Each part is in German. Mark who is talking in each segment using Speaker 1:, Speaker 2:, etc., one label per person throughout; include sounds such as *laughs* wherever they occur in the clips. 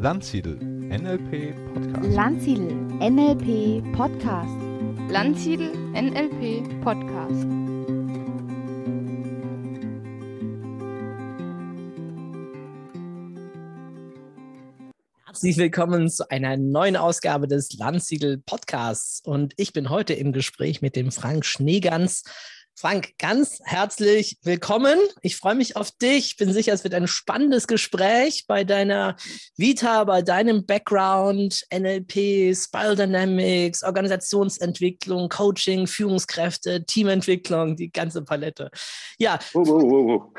Speaker 1: Landsiedel NLP Podcast.
Speaker 2: Landsiedel NLP Podcast.
Speaker 3: Landsiedel NLP Podcast.
Speaker 4: Herzlich willkommen zu einer neuen Ausgabe des Landsiedel Podcasts. Und ich bin heute im Gespräch mit dem Frank Schneegans Frank, ganz herzlich willkommen. Ich freue mich auf dich. Bin sicher, es wird ein spannendes Gespräch bei deiner Vita, bei deinem Background, NLP, Spiral Dynamics, Organisationsentwicklung, Coaching, Führungskräfte, Teamentwicklung, die ganze Palette. Ja. Oh, oh,
Speaker 5: oh,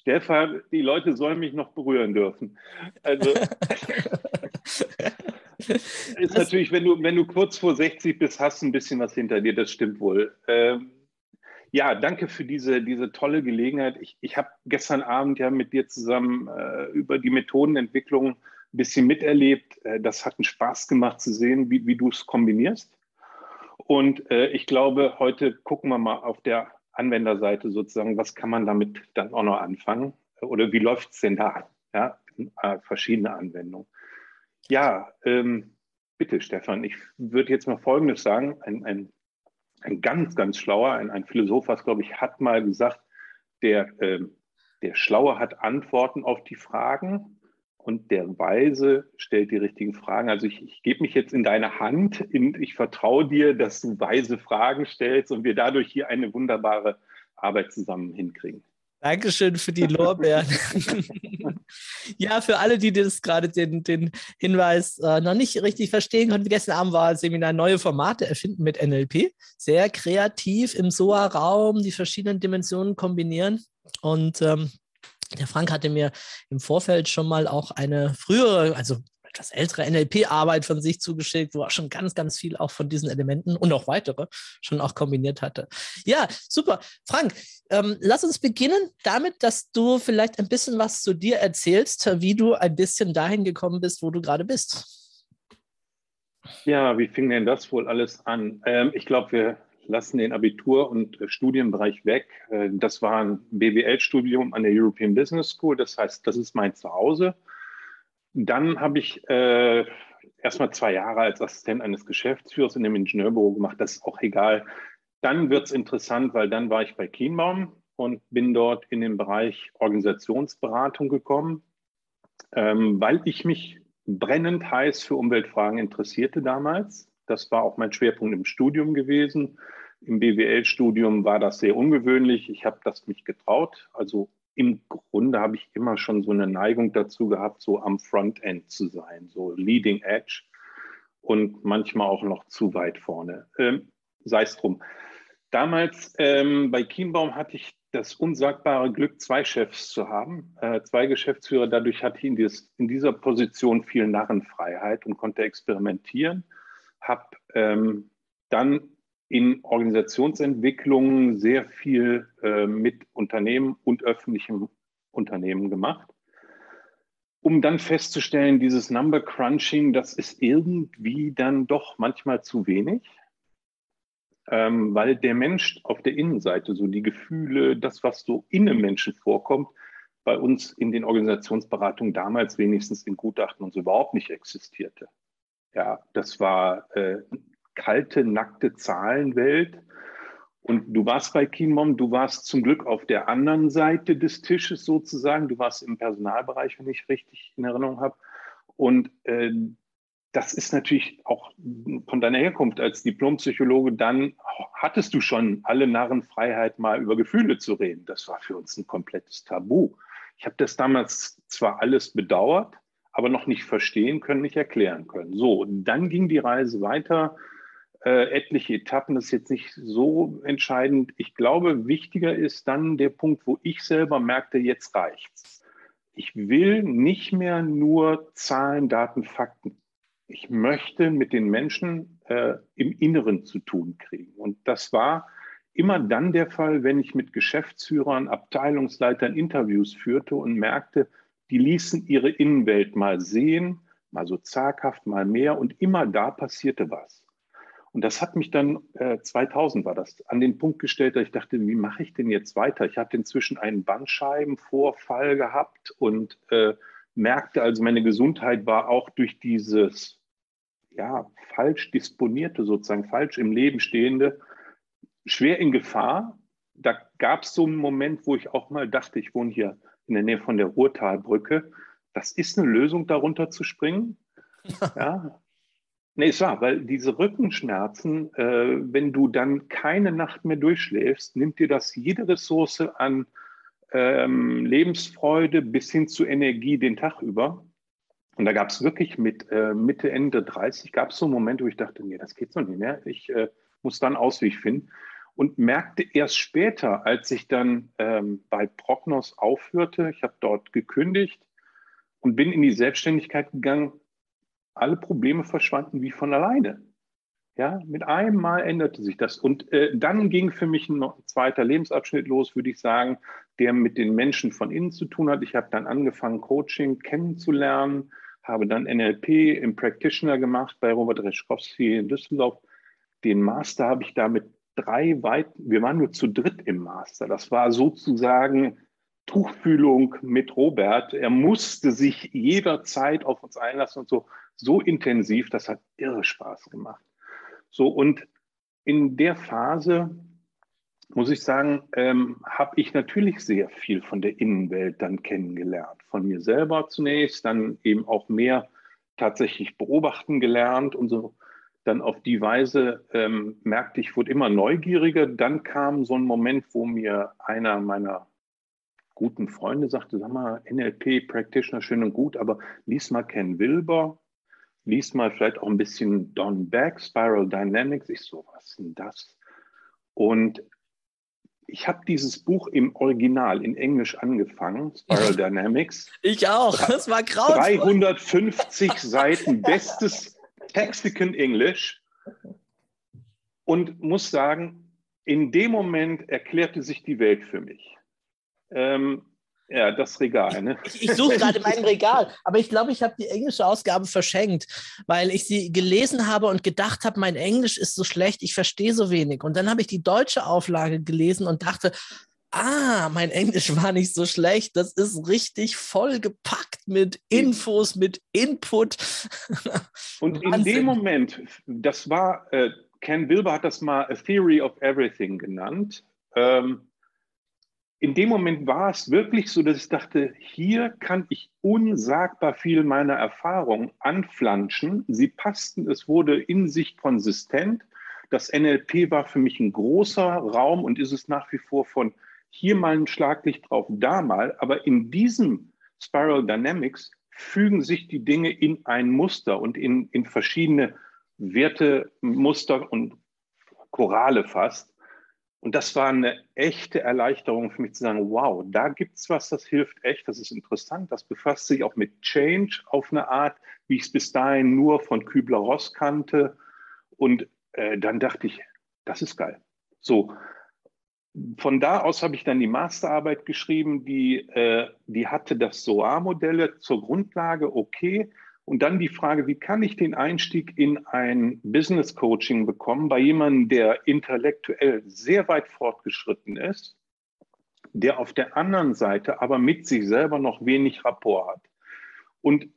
Speaker 5: Stefan, die Leute sollen mich noch berühren dürfen. Also. *laughs* *laughs* ist natürlich, wenn du, wenn du kurz vor 60 bist, hast du ein bisschen was hinter dir, das stimmt wohl. Ähm, ja, danke für diese, diese tolle Gelegenheit. Ich, ich habe gestern Abend ja mit dir zusammen äh, über die Methodenentwicklung ein bisschen miterlebt. Äh, das hat einen Spaß gemacht zu sehen, wie, wie du es kombinierst. Und äh, ich glaube, heute gucken wir mal auf der Anwenderseite sozusagen, was kann man damit dann auch noch anfangen? Oder wie läuft es denn da? Ja, äh, verschiedene Anwendungen. Ja, ähm, bitte, Stefan, ich würde jetzt mal Folgendes sagen. Ein, ein, ein ganz, ganz schlauer, ein, ein Philosoph, was glaube ich, hat mal gesagt, der, äh, der Schlaue hat Antworten auf die Fragen und der Weise stellt die richtigen Fragen. Also ich, ich gebe mich jetzt in deine Hand, in, ich vertraue dir, dass du weise Fragen stellst und wir dadurch hier eine wunderbare Arbeit zusammen hinkriegen.
Speaker 4: Dankeschön für die Lorbeeren. *laughs* ja, für alle, die das gerade den, den Hinweis äh, noch nicht richtig verstehen konnten, gestern Abend war Seminar neue Formate erfinden mit NLP. Sehr kreativ im SOA-Raum die verschiedenen Dimensionen kombinieren. Und ähm, der Frank hatte mir im Vorfeld schon mal auch eine frühere, also etwas ältere NLP-Arbeit von sich zugeschickt, wo er schon ganz, ganz viel auch von diesen Elementen und auch weitere schon auch kombiniert hatte. Ja, super. Frank, ähm, lass uns beginnen damit, dass du vielleicht ein bisschen was zu dir erzählst, wie du ein bisschen dahin gekommen bist, wo du gerade bist.
Speaker 5: Ja, wie fing denn das wohl alles an? Ähm, ich glaube, wir lassen den Abitur- und äh, Studienbereich weg. Äh, das war ein BWL-Studium an der European Business School. Das heißt, das ist mein Zuhause. Dann habe ich äh, erstmal zwei Jahre als Assistent eines Geschäftsführers in dem Ingenieurbüro gemacht. Das ist auch egal. Dann wird es interessant, weil dann war ich bei Kienbaum und bin dort in den Bereich Organisationsberatung gekommen, ähm, weil ich mich brennend heiß für Umweltfragen interessierte damals. Das war auch mein Schwerpunkt im Studium gewesen. Im BWL-Studium war das sehr ungewöhnlich. Ich habe das mich getraut. Also im Grunde habe ich immer schon so eine Neigung dazu gehabt, so am Frontend zu sein, so Leading Edge und manchmal auch noch zu weit vorne. Ähm, Sei es drum. Damals ähm, bei Kienbaum hatte ich das unsagbare Glück, zwei Chefs zu haben, äh, zwei Geschäftsführer. Dadurch hatte ich in, dieses, in, dieser Position viel Narrenfreiheit und konnte experimentieren. Habe ähm, dann in Organisationsentwicklung sehr viel äh, mit Unternehmen und öffentlichem Unternehmen gemacht, um dann festzustellen, dieses Number Crunching, das ist irgendwie dann doch manchmal zu wenig, ähm, weil der Mensch auf der Innenseite, so die Gefühle, das, was so in einem Menschen vorkommt, bei uns in den Organisationsberatungen damals wenigstens in Gutachten und so überhaupt nicht existierte. Ja, das war äh, kalte, nackte Zahlenwelt. Und du warst bei Kienmom, du warst zum Glück auf der anderen Seite des Tisches sozusagen. Du warst im Personalbereich, wenn ich richtig in Erinnerung habe. Und äh, das ist natürlich auch von deiner Herkunft als Diplompsychologe, dann hattest du schon alle Narrenfreiheit, mal über Gefühle zu reden. Das war für uns ein komplettes Tabu. Ich habe das damals zwar alles bedauert, aber noch nicht verstehen können, nicht erklären können. So, dann ging die Reise weiter äh, etliche Etappen. Das ist jetzt nicht so entscheidend. Ich glaube, wichtiger ist dann der Punkt, wo ich selber merkte, jetzt reicht's. Ich will nicht mehr nur Zahlen, Daten, Fakten. Ich möchte mit den Menschen äh, im Inneren zu tun kriegen. Und das war immer dann der Fall, wenn ich mit Geschäftsführern, Abteilungsleitern Interviews führte und merkte, die ließen ihre Innenwelt mal sehen, mal so zaghaft, mal mehr und immer da passierte was. Und das hat mich dann, äh, 2000 war das, an den Punkt gestellt, dass ich dachte, wie mache ich denn jetzt weiter? Ich hatte inzwischen einen Bandscheibenvorfall gehabt und äh, merkte also, meine Gesundheit war auch durch dieses, ja, falsch disponierte, sozusagen falsch im Leben stehende, schwer in Gefahr. Da gab es so einen Moment, wo ich auch mal dachte, ich wohne hier in der Nähe von der Ruhrtalbrücke. Das ist eine Lösung, darunter zu springen. *laughs* ja, Nee, es war, weil diese Rückenschmerzen, äh, wenn du dann keine Nacht mehr durchschläfst, nimmt dir das jede Ressource an ähm, Lebensfreude bis hin zu Energie den Tag über. Und da gab es wirklich mit äh, Mitte, Ende 30, gab es so Momente, wo ich dachte, nee, das geht so nicht mehr. Ich äh, muss dann Ausweg finden. Und merkte erst später, als ich dann ähm, bei Prognos aufhörte, ich habe dort gekündigt und bin in die Selbstständigkeit gegangen, alle Probleme verschwanden wie von alleine. Ja, mit einem Mal änderte sich das. Und äh, dann ging für mich ein zweiter Lebensabschnitt los, würde ich sagen, der mit den Menschen von innen zu tun hat. Ich habe dann angefangen, Coaching kennenzulernen, habe dann NLP im Practitioner gemacht bei Robert Reschkowski in Düsseldorf. Den Master habe ich da mit drei weit, wir waren nur zu dritt im Master. Das war sozusagen Tuchfühlung mit Robert. Er musste sich jederzeit auf uns einlassen und so so intensiv, das hat irre Spaß gemacht. So, und in der Phase, muss ich sagen, ähm, habe ich natürlich sehr viel von der Innenwelt dann kennengelernt. Von mir selber zunächst, dann eben auch mehr tatsächlich beobachten gelernt und so. Dann auf die Weise ähm, merkte ich, wurde immer neugieriger. Dann kam so ein Moment, wo mir einer meiner guten Freunde sagte, sag mal, NLP, Practitioner, schön und gut, aber lies mal Ken Wilber, lies mal vielleicht auch ein bisschen Don Beck, Spiral Dynamics. Ich so, was ist denn das? Und ich habe dieses Buch im Original in Englisch angefangen, Spiral Dynamics.
Speaker 4: Ich auch, das war grauenvoll.
Speaker 5: 350 *laughs* Seiten, bestes Texican English. Und muss sagen, in dem Moment erklärte sich die Welt für mich. Ähm, ja, das Regal. Ne?
Speaker 4: Ich, ich suche gerade mein Regal, aber ich glaube, ich habe die englische Ausgabe verschenkt, weil ich sie gelesen habe und gedacht habe, mein Englisch ist so schlecht, ich verstehe so wenig. Und dann habe ich die deutsche Auflage gelesen und dachte, ah, mein Englisch war nicht so schlecht, das ist richtig voll gepackt mit Infos, mit Input.
Speaker 5: Und *laughs* in dem Moment, das war, äh, Ken Wilber hat das mal A Theory of Everything genannt. Ähm, in dem Moment war es wirklich so, dass ich dachte, hier kann ich unsagbar viel meiner Erfahrung anflanschen. Sie passten, es wurde in sich konsistent. Das NLP war für mich ein großer Raum und ist es nach wie vor von hier mal ein Schlaglicht drauf, da mal. Aber in diesem Spiral Dynamics fügen sich die Dinge in ein Muster und in, in verschiedene Werte, Muster und Chorale fast. Und das war eine echte Erleichterung für mich zu sagen, wow, da gibt es was, das hilft echt, das ist interessant, das befasst sich auch mit Change auf eine Art, wie ich es bis dahin nur von Kübler-Ross kannte. Und äh, dann dachte ich, das ist geil. So, von da aus habe ich dann die Masterarbeit geschrieben, die, äh, die hatte das SOA-Modelle zur Grundlage, okay, und dann die Frage, wie kann ich den Einstieg in ein Business Coaching bekommen bei jemandem, der intellektuell sehr weit fortgeschritten ist, der auf der anderen Seite aber mit sich selber noch wenig Rapport hat. Und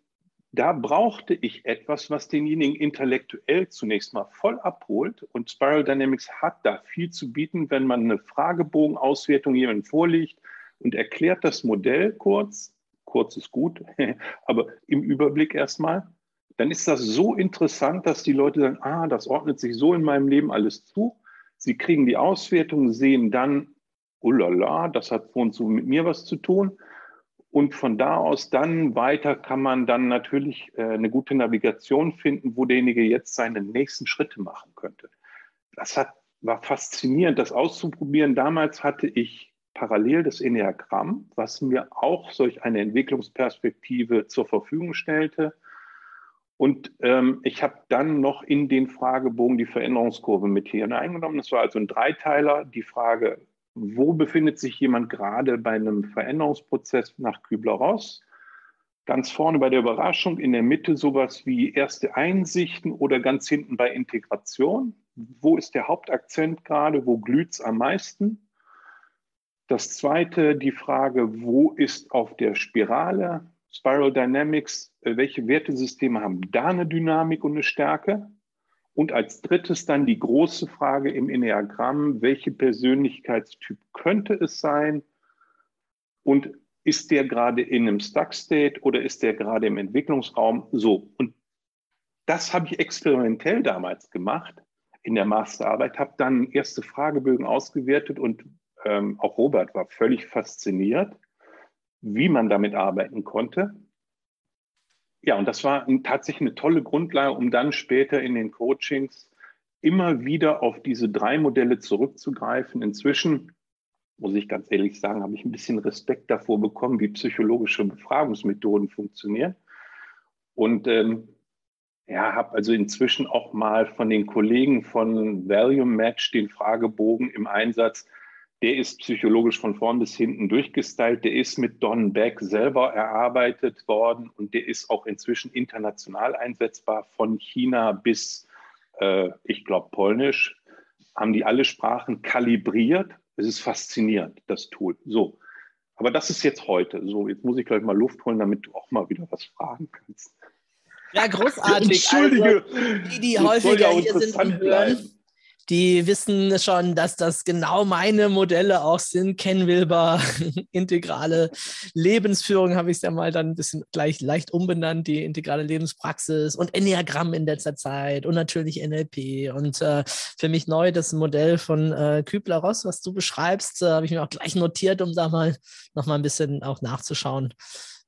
Speaker 5: da brauchte ich etwas, was denjenigen intellektuell zunächst mal voll abholt. Und Spiral Dynamics hat da viel zu bieten, wenn man eine Fragebogenauswertung jemandem vorlegt und erklärt das Modell kurz, kurz ist gut, *laughs* aber im Überblick erstmal, dann ist das so interessant, dass die Leute sagen, ah, das ordnet sich so in meinem Leben alles zu. Sie kriegen die Auswertung, sehen dann, oh la la, das hat und so mit mir was zu tun. Und von da aus dann weiter kann man dann natürlich äh, eine gute Navigation finden, wo derjenige jetzt seine nächsten Schritte machen könnte. Das hat, war faszinierend, das auszuprobieren. Damals hatte ich parallel das Enneagramm, was mir auch solch eine Entwicklungsperspektive zur Verfügung stellte. Und ähm, ich habe dann noch in den Fragebogen die Veränderungskurve mit hier eingenommen. Das war also ein Dreiteiler. Die Frage, wo befindet sich jemand gerade bei einem Veränderungsprozess nach Kübler-Ross? Ganz vorne bei der Überraschung, in der Mitte sowas wie erste Einsichten oder ganz hinten bei Integration. wo ist der Hauptakzent gerade, wo glüht es am meisten. Das zweite, die Frage, wo ist auf der Spirale Spiral Dynamics, äh, welche Wertesysteme haben da eine Dynamik und eine Stärke? Und als drittes dann die große Frage im Enneagramm, welche Persönlichkeitstyp könnte es sein? Und ist der gerade in einem Stuck-State oder ist der gerade im Entwicklungsraum? So. Und das habe ich experimentell damals gemacht in der Masterarbeit, habe dann erste Fragebögen ausgewertet und ähm, auch Robert war völlig fasziniert, wie man damit arbeiten konnte. Ja, und das war tatsächlich eine tolle Grundlage, um dann später in den Coachings immer wieder auf diese drei Modelle zurückzugreifen. Inzwischen, muss ich ganz ehrlich sagen, habe ich ein bisschen Respekt davor bekommen, wie psychologische Befragungsmethoden funktionieren. Und ähm, ja, habe also inzwischen auch mal von den Kollegen von Value Match den Fragebogen im Einsatz der ist psychologisch von vorn bis hinten durchgestylt. Der ist mit Don Beck selber erarbeitet worden und der ist auch inzwischen international einsetzbar. Von China bis, äh, ich glaube, Polnisch haben die alle Sprachen kalibriert. Es ist faszinierend, das Tool. So. Aber das ist jetzt heute. So, jetzt muss ich gleich mal Luft holen, damit du auch mal wieder was fragen kannst.
Speaker 4: Ja, großartig. Entschuldige. Also, die, die häufiger hier sind und hören, die wissen schon, dass das genau meine Modelle auch sind. Ken Wilber, *laughs* integrale Lebensführung habe ich es ja mal dann ein bisschen gleich leicht umbenannt, die integrale Lebenspraxis und Enneagramm in letzter Zeit und natürlich NLP. Und äh, für mich neu das Modell von äh, Kübler-Ross, was du beschreibst, äh, habe ich mir auch gleich notiert, um da mal noch mal ein bisschen auch nachzuschauen,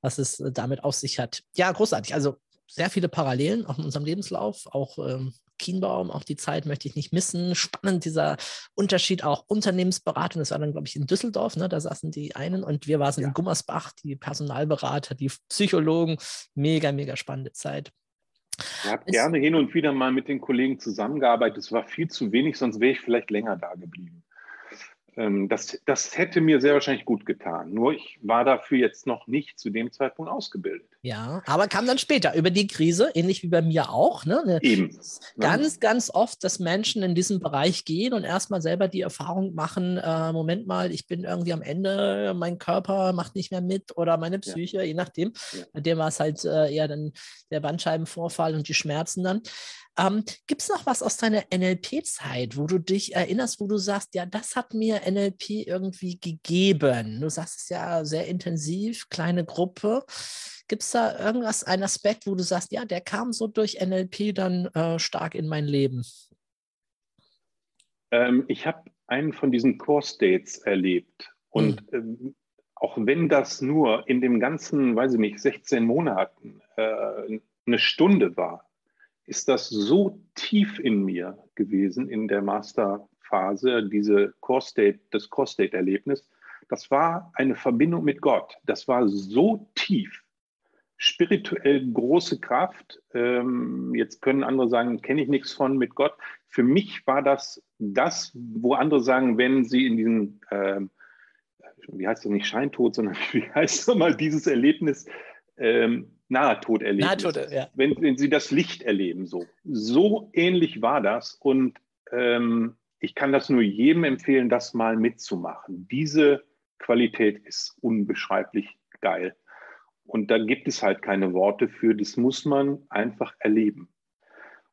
Speaker 4: was es äh, damit auf sich hat. Ja, großartig. Also sehr viele Parallelen auch in unserem Lebenslauf, auch ähm, Kienbaum, auch die Zeit möchte ich nicht missen. Spannend dieser Unterschied auch Unternehmensberatung, das war dann, glaube ich, in Düsseldorf, ne? da saßen die einen und wir waren ja. in Gummersbach, die Personalberater, die Psychologen. Mega, mega spannende Zeit.
Speaker 5: Ich habe gerne hin und wieder mal mit den Kollegen zusammengearbeitet. Es war viel zu wenig, sonst wäre ich vielleicht länger da geblieben. Ähm, das, das hätte mir sehr wahrscheinlich gut getan. Nur ich war dafür jetzt noch nicht zu dem Zeitpunkt ausgebildet.
Speaker 4: Ja, aber kam dann später über die Krise, ähnlich wie bei mir auch. Ne? ne
Speaker 5: Eben.
Speaker 4: Ganz, ganz oft, dass Menschen in diesen Bereich gehen und erstmal selber die Erfahrung machen, äh, Moment mal, ich bin irgendwie am Ende, mein Körper macht nicht mehr mit oder meine Psyche, ja. je nachdem. Ja. Bei dem war es halt äh, eher dann der Bandscheibenvorfall und die Schmerzen dann. Ähm, Gibt es noch was aus deiner NLP-Zeit, wo du dich erinnerst, wo du sagst, ja, das hat mir NLP irgendwie gegeben? Du sagst es ja sehr intensiv, kleine Gruppe. Gibt es da irgendwas, ein Aspekt, wo du sagst, ja, der kam so durch NLP dann äh, stark in mein Leben?
Speaker 5: Ähm, ich habe einen von diesen Core-States erlebt. Und hm. ähm, auch wenn das nur in dem ganzen, weiß ich nicht, 16 Monaten äh, eine Stunde war, ist das so tief in mir gewesen in der Masterphase, diese Core State, das Core State Erlebnis. Das war eine Verbindung mit Gott. Das war so tief, spirituell große Kraft. Ähm, jetzt können andere sagen, kenne ich nichts von mit Gott. Für mich war das das, wo andere sagen, wenn sie in diesen, ähm, wie heißt das nicht Scheintod, sondern *laughs* wie heißt das mal, dieses Erlebnis ähm, Nahtod erleben. Nahtod, ja. Wenn, wenn sie das Licht erleben, so. So ähnlich war das und ähm, ich kann das nur jedem empfehlen, das mal mitzumachen. Diese Qualität ist unbeschreiblich geil. Und da gibt es halt keine Worte für, das muss man einfach erleben.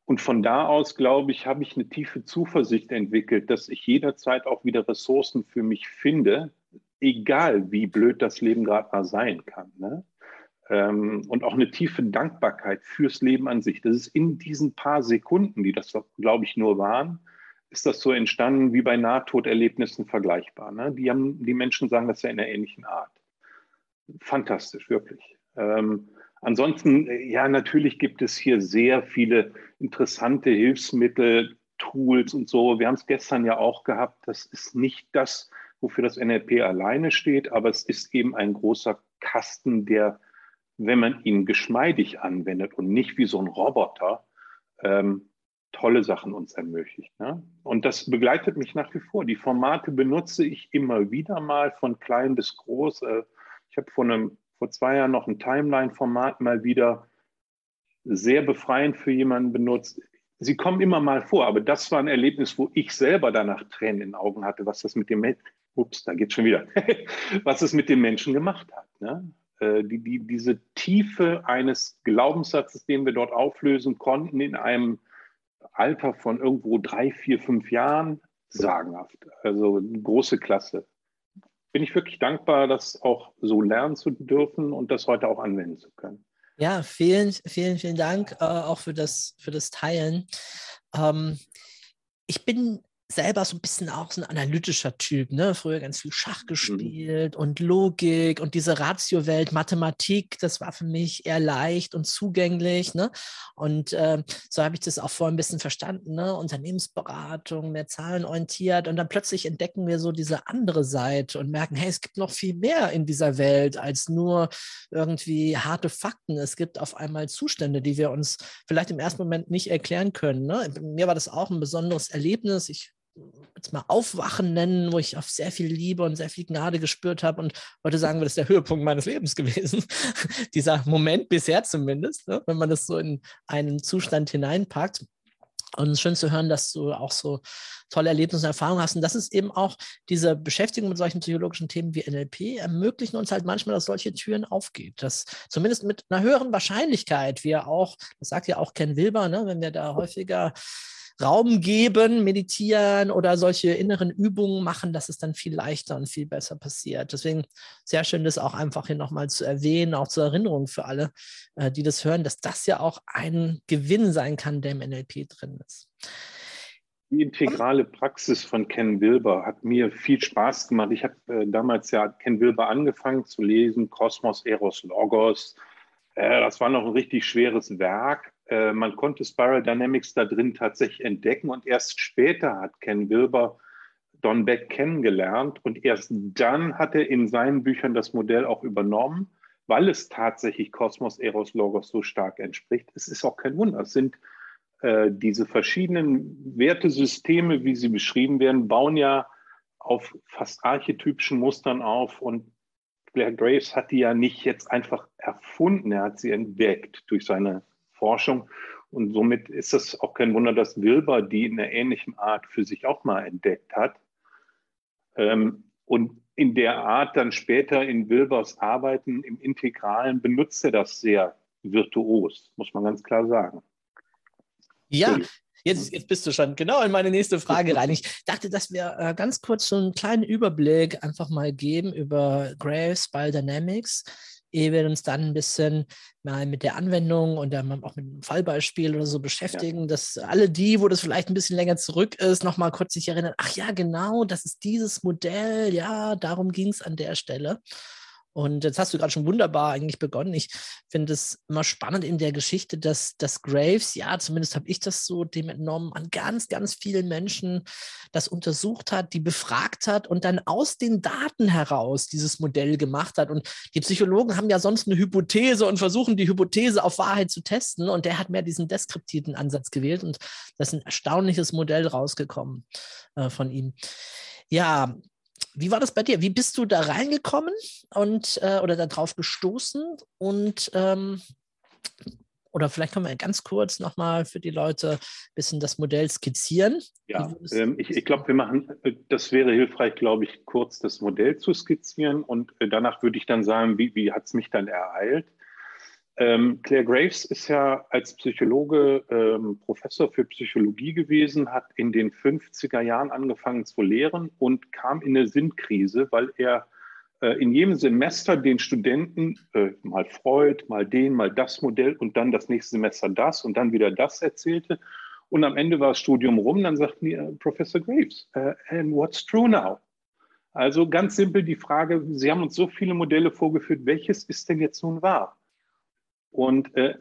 Speaker 5: Und von da aus, glaube ich, habe ich eine tiefe Zuversicht entwickelt, dass ich jederzeit auch wieder Ressourcen für mich finde, egal wie blöd das Leben gerade mal sein kann. Ne? Ähm, und auch eine tiefe Dankbarkeit fürs Leben an sich. Das ist in diesen paar Sekunden, die das, glaube ich, nur waren, ist das so entstanden wie bei Nahtoderlebnissen vergleichbar. Ne? Die, haben, die Menschen sagen das ja in einer ähnlichen Art. Fantastisch, wirklich. Ähm, ansonsten, ja, natürlich gibt es hier sehr viele interessante Hilfsmittel, Tools und so. Wir haben es gestern ja auch gehabt. Das ist nicht das, wofür das NLP alleine steht, aber es ist eben ein großer Kasten, der wenn man ihn geschmeidig anwendet und nicht wie so ein Roboter, ähm, tolle Sachen uns ermöglicht. Ne? Und das begleitet mich nach wie vor. Die Formate benutze ich immer wieder mal von klein bis groß. Äh, ich habe vor, vor zwei Jahren noch ein Timeline-Format mal wieder sehr befreiend für jemanden benutzt. sie kommen immer mal vor, aber das war ein Erlebnis, wo ich selber danach Tränen in den Augen hatte, was das mit dem Menschen, ups, da geht's schon wieder, *laughs* was es mit dem Menschen gemacht hat. Ne? Äh, die, die, diese Tiefe eines Glaubenssatzes, den wir dort auflösen konnten, in einem Alter von irgendwo drei, vier, fünf Jahren, sagenhaft. Also große Klasse. Bin ich wirklich dankbar, das auch so lernen zu dürfen und das heute auch anwenden zu können.
Speaker 4: Ja, vielen, vielen, vielen Dank äh, auch für das, für das Teilen. Ähm, ich bin selber so ein bisschen auch so ein analytischer Typ, ne? Früher ganz viel Schach mhm. gespielt mhm. und Logik und diese Ratio-Welt, Mathematik, das war für mich eher leicht und zugänglich, ne? Und äh, so habe ich das auch vorher ein bisschen verstanden, ne? Unternehmensberatung, mehr zahlenorientiert und dann plötzlich entdecken wir so diese andere Seite und merken, hey, es gibt noch viel mehr in dieser Welt als nur irgendwie harte Fakten. Es gibt auf einmal Zustände, die wir uns vielleicht im ersten Moment nicht erklären können. Ne? Mir war das auch ein besonderes Erlebnis. Ich jetzt mal Aufwachen nennen, wo ich auf sehr viel Liebe und sehr viel Gnade gespürt habe und heute sagen wir, das ist der Höhepunkt meines Lebens gewesen. *laughs* Dieser Moment bisher zumindest, ne? wenn man das so in einen Zustand hineinpackt. Und es ist schön zu hören, dass du auch so tolle Erlebnisse und Erfahrungen hast. Und das ist eben auch diese Beschäftigung mit solchen psychologischen Themen wie NLP, ermöglichen uns halt manchmal, dass solche Türen aufgehen. Dass zumindest mit einer höheren Wahrscheinlichkeit wir auch, das sagt ja auch Ken Wilber, ne, wenn wir da häufiger Raum geben, meditieren oder solche inneren Übungen machen, dass es dann viel leichter und viel besser passiert. Deswegen sehr schön, das auch einfach hier nochmal zu erwähnen, auch zur Erinnerung für alle, äh, die das hören, dass das ja auch ein Gewinn sein kann, der im NLP drin ist.
Speaker 5: Die integrale Praxis von Ken Wilber hat mir viel Spaß gemacht. Ich habe äh, damals ja Ken Wilber angefangen zu lesen, Kosmos, Eros, Logos. Äh, das war noch ein richtig schweres Werk. Äh, man konnte Spiral Dynamics da drin tatsächlich entdecken und erst später hat Ken Wilber Don Beck kennengelernt und erst dann hat er in seinen Büchern das Modell auch übernommen, weil es tatsächlich Kosmos, Eros, Logos so stark entspricht. Es ist auch kein Wunder. Es sind äh, diese verschiedenen Wertesysteme, wie sie beschrieben werden, bauen ja auf fast archetypischen Mustern auf und Claire Graves hat die ja nicht jetzt einfach erfunden, er hat sie entdeckt durch seine Forschung. Und somit ist es auch kein Wunder, dass Wilber die in einer ähnlichen Art für sich auch mal entdeckt hat. Ähm, und in der Art dann später in Wilbers Arbeiten im Integralen benutzt er das sehr virtuos, muss man ganz klar sagen.
Speaker 4: Ja, Jetzt, jetzt bist du schon genau in meine nächste Frage rein. Ich dachte, dass wir äh, ganz kurz so einen kleinen Überblick einfach mal geben über Graves Biodynamics ehe wir uns dann ein bisschen mal mit der Anwendung und dann auch mit einem Fallbeispiel oder so beschäftigen, ja. dass alle die, wo das vielleicht ein bisschen länger zurück ist, nochmal kurz sich erinnern, ach ja, genau, das ist dieses Modell, ja, darum ging es an der Stelle. Und jetzt hast du gerade schon wunderbar eigentlich begonnen. Ich finde es immer spannend in der Geschichte, dass, dass Graves, ja, zumindest habe ich das so dem entnommen, an ganz, ganz vielen Menschen das untersucht hat, die befragt hat und dann aus den Daten heraus dieses Modell gemacht hat. Und die Psychologen haben ja sonst eine Hypothese und versuchen die Hypothese auf Wahrheit zu testen. Und der hat mehr diesen deskriptiven Ansatz gewählt und das ist ein erstaunliches Modell rausgekommen äh, von ihm. Ja, wie war das bei dir? Wie bist du da reingekommen und äh, oder darauf gestoßen? Und ähm, oder vielleicht können wir ganz kurz nochmal für die Leute ein bisschen das Modell skizzieren.
Speaker 5: Ja, ähm, ich, ich glaube, wir machen, äh, das wäre hilfreich, glaube ich, kurz das Modell zu skizzieren und äh, danach würde ich dann sagen, wie, wie hat es mich dann ereilt? Ähm, Claire Graves ist ja als Psychologe ähm, Professor für Psychologie gewesen, hat in den 50er Jahren angefangen zu lehren und kam in eine Sinnkrise, weil er äh, in jedem Semester den Studenten äh, mal Freud, mal den, mal das Modell und dann das nächste Semester das und dann wieder das erzählte. Und am Ende war das Studium rum, dann sagten die, äh, Professor Graves, uh, and what's true now? Also ganz simpel die Frage, Sie haben uns so viele Modelle vorgeführt, welches ist denn jetzt nun wahr? Und äh,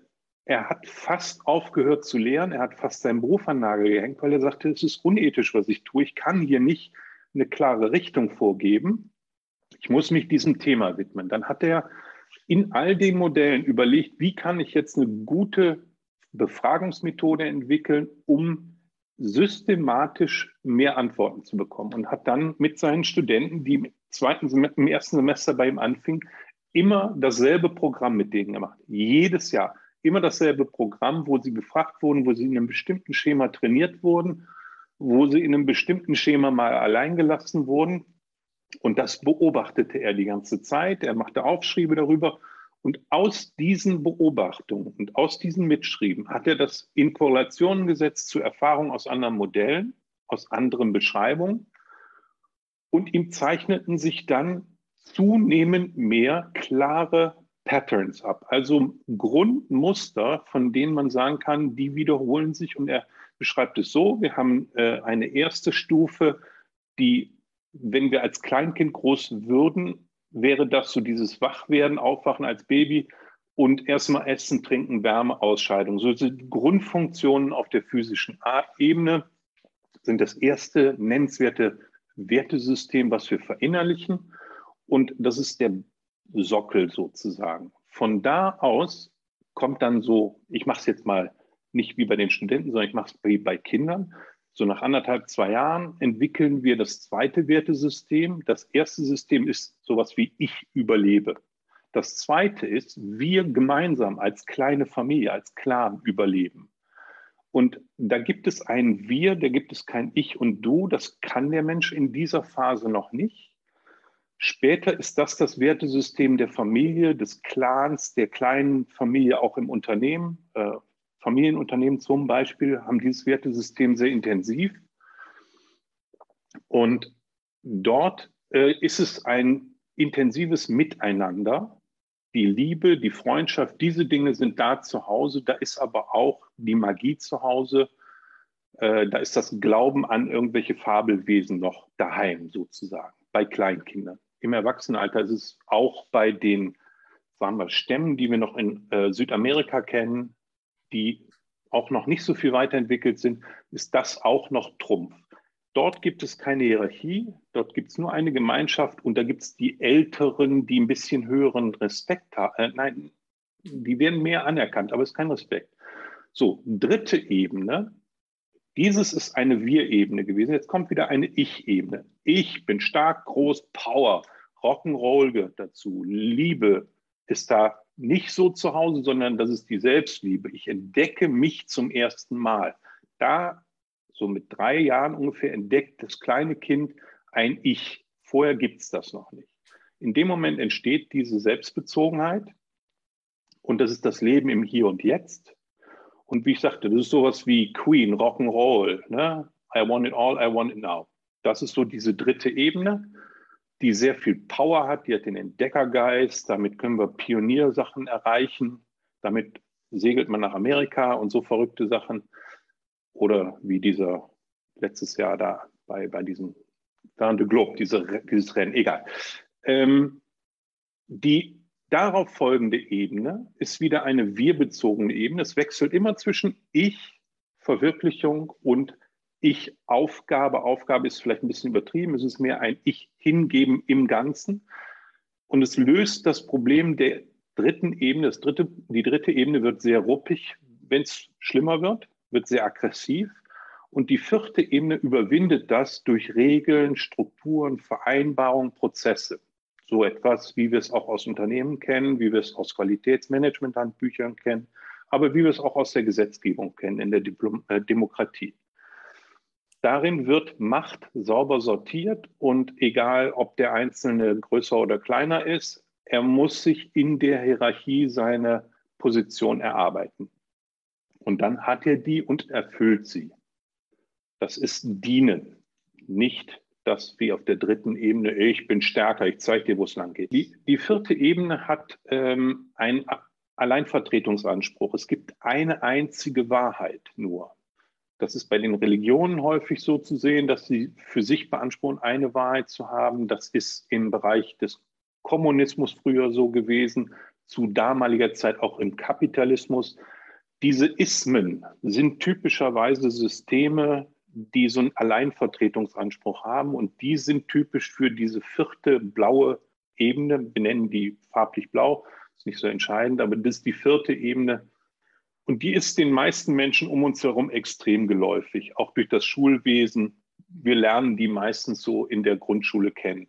Speaker 5: er hat fast aufgehört zu lehren, er hat fast seinen Beruf an Nagel gehängt, weil er sagte, es ist unethisch, was ich tue. Ich kann hier nicht eine klare Richtung vorgeben. Ich muss mich diesem Thema widmen. Dann hat er in all den Modellen überlegt, wie kann ich jetzt eine gute Befragungsmethode entwickeln, um systematisch mehr Antworten zu bekommen und hat dann mit seinen Studenten, die im, zweiten, im ersten Semester bei ihm anfingen, immer dasselbe Programm mit denen gemacht. Jedes Jahr. immer dasselbe Programm, wo sie gefragt wurden, wo sie in einem bestimmten Schema trainiert wurden, wo sie in einem bestimmten Schema mal allein gelassen wurden. Und das beobachtete er die ganze Zeit. Er machte Aufschriebe darüber. Und aus diesen Beobachtungen und aus diesen Mitschrieben hat er das in Korrelationen gesetzt zu Erfahrungen aus anderen Modellen, aus anderen Beschreibungen. Und ihm zeichneten sich dann zunehmend mehr klare Patterns ab, also Grundmuster, von denen man sagen kann, die wiederholen sich. Und er beschreibt es so, wir haben äh, eine erste Stufe, die, wenn wir als Kleinkind groß würden, wäre das so dieses Wachwerden, Aufwachen als Baby und erstmal Essen, Trinken, Wärme, Ausscheidung. So die Grundfunktionen auf der physischen Ebene sind das erste nennenswerte Wertesystem, was wir verinnerlichen. Und das ist der Sockel sozusagen. Von da aus kommt dann so, ich mache es jetzt mal nicht wie bei den Studenten, sondern ich mache es wie bei Kindern. So nach anderthalb, zwei Jahren entwickeln wir das zweite Wertesystem. Das erste System ist sowas wie ich überlebe. Das zweite ist, wir gemeinsam als kleine Familie, als Clan überleben. Und da gibt es ein Wir, da gibt es kein Ich und Du. Das kann der Mensch in dieser Phase noch nicht. Später ist das das Wertesystem der Familie, des Clans, der kleinen Familie auch im Unternehmen. Äh, Familienunternehmen zum Beispiel haben dieses Wertesystem sehr intensiv. Und dort äh, ist es ein intensives Miteinander. Die Liebe, die Freundschaft, diese Dinge sind da zu Hause. Da ist aber auch die Magie zu Hause. Äh, da ist das Glauben an irgendwelche Fabelwesen noch daheim sozusagen bei Kleinkindern. Im Erwachsenenalter ist es auch bei den, sagen wir, Stämmen, die wir noch in äh, Südamerika kennen, die auch noch nicht so viel weiterentwickelt sind, ist das auch noch Trumpf. Dort gibt es keine Hierarchie, dort gibt es nur eine Gemeinschaft und da gibt es die Älteren, die ein bisschen höheren Respekt haben. Äh, nein, die werden mehr anerkannt, aber es ist kein Respekt. So, dritte Ebene dieses ist eine Wir-Ebene gewesen. Jetzt kommt wieder eine Ich-Ebene. Ich bin stark, groß, Power, Rock'n'Roll gehört dazu. Liebe ist da nicht so zu Hause, sondern das ist die Selbstliebe. Ich entdecke mich zum ersten Mal. Da, so mit drei Jahren ungefähr, entdeckt das kleine Kind ein Ich. Vorher gibt es das noch nicht. In dem Moment entsteht diese Selbstbezogenheit und das ist das Leben im Hier und Jetzt. Und wie ich sagte, das ist sowas wie Queen, Rock'n'Roll. Ne? I want it all, I want it now. Das ist so diese dritte Ebene, die sehr viel Power hat. Die hat den Entdeckergeist. Damit können wir Pioniersachen erreichen. Damit segelt man nach Amerika und so verrückte Sachen. Oder wie dieser letztes Jahr da bei, bei diesem Grand de Globe, diese, dieses Rennen, egal. Ähm, die darauf folgende Ebene ist wieder eine wir-bezogene Ebene. Es wechselt immer zwischen Ich, Verwirklichung und Ich, Aufgabe. Aufgabe ist vielleicht ein bisschen übertrieben. Es ist mehr ein Ich hingeben im Ganzen. Und es löst das Problem der dritten Ebene. Das dritte, die dritte Ebene wird sehr ruppig, wenn es schlimmer wird, wird sehr aggressiv. Und die vierte Ebene überwindet das durch Regeln, Strukturen, Vereinbarungen, Prozesse so etwas, wie wir es auch aus Unternehmen kennen, wie wir es aus Qualitätsmanagement-Handbüchern kennen, aber wie wir es auch aus der Gesetzgebung kennen, in der Diplom äh, Demokratie. Darin wird Macht sauber sortiert und egal, ob der Einzelne größer oder kleiner ist, er muss sich in der Hierarchie seine Position erarbeiten. Und dann hat er die und erfüllt sie. Das ist Dienen, nicht das wie auf der dritten Ebene, ich bin stärker, ich zeige dir, wo es lang geht. Die, die vierte Ebene hat ähm, einen Alleinvertretungsanspruch. Es gibt eine einzige Wahrheit nur. Das ist bei den Religionen häufig so zu sehen, dass sie für sich beanspruchen, eine Wahrheit zu haben. Das ist im Bereich des Kommunismus früher so gewesen, zu damaliger Zeit auch im Kapitalismus. Diese Ismen sind typischerweise Systeme, die so einen Alleinvertretungsanspruch haben und die sind typisch für diese vierte blaue Ebene. Wir nennen die farblich blau, ist nicht so entscheidend, aber das ist die vierte Ebene. Und die ist den meisten Menschen um uns herum extrem geläufig, auch durch das Schulwesen. Wir lernen die meistens so in der Grundschule kennen,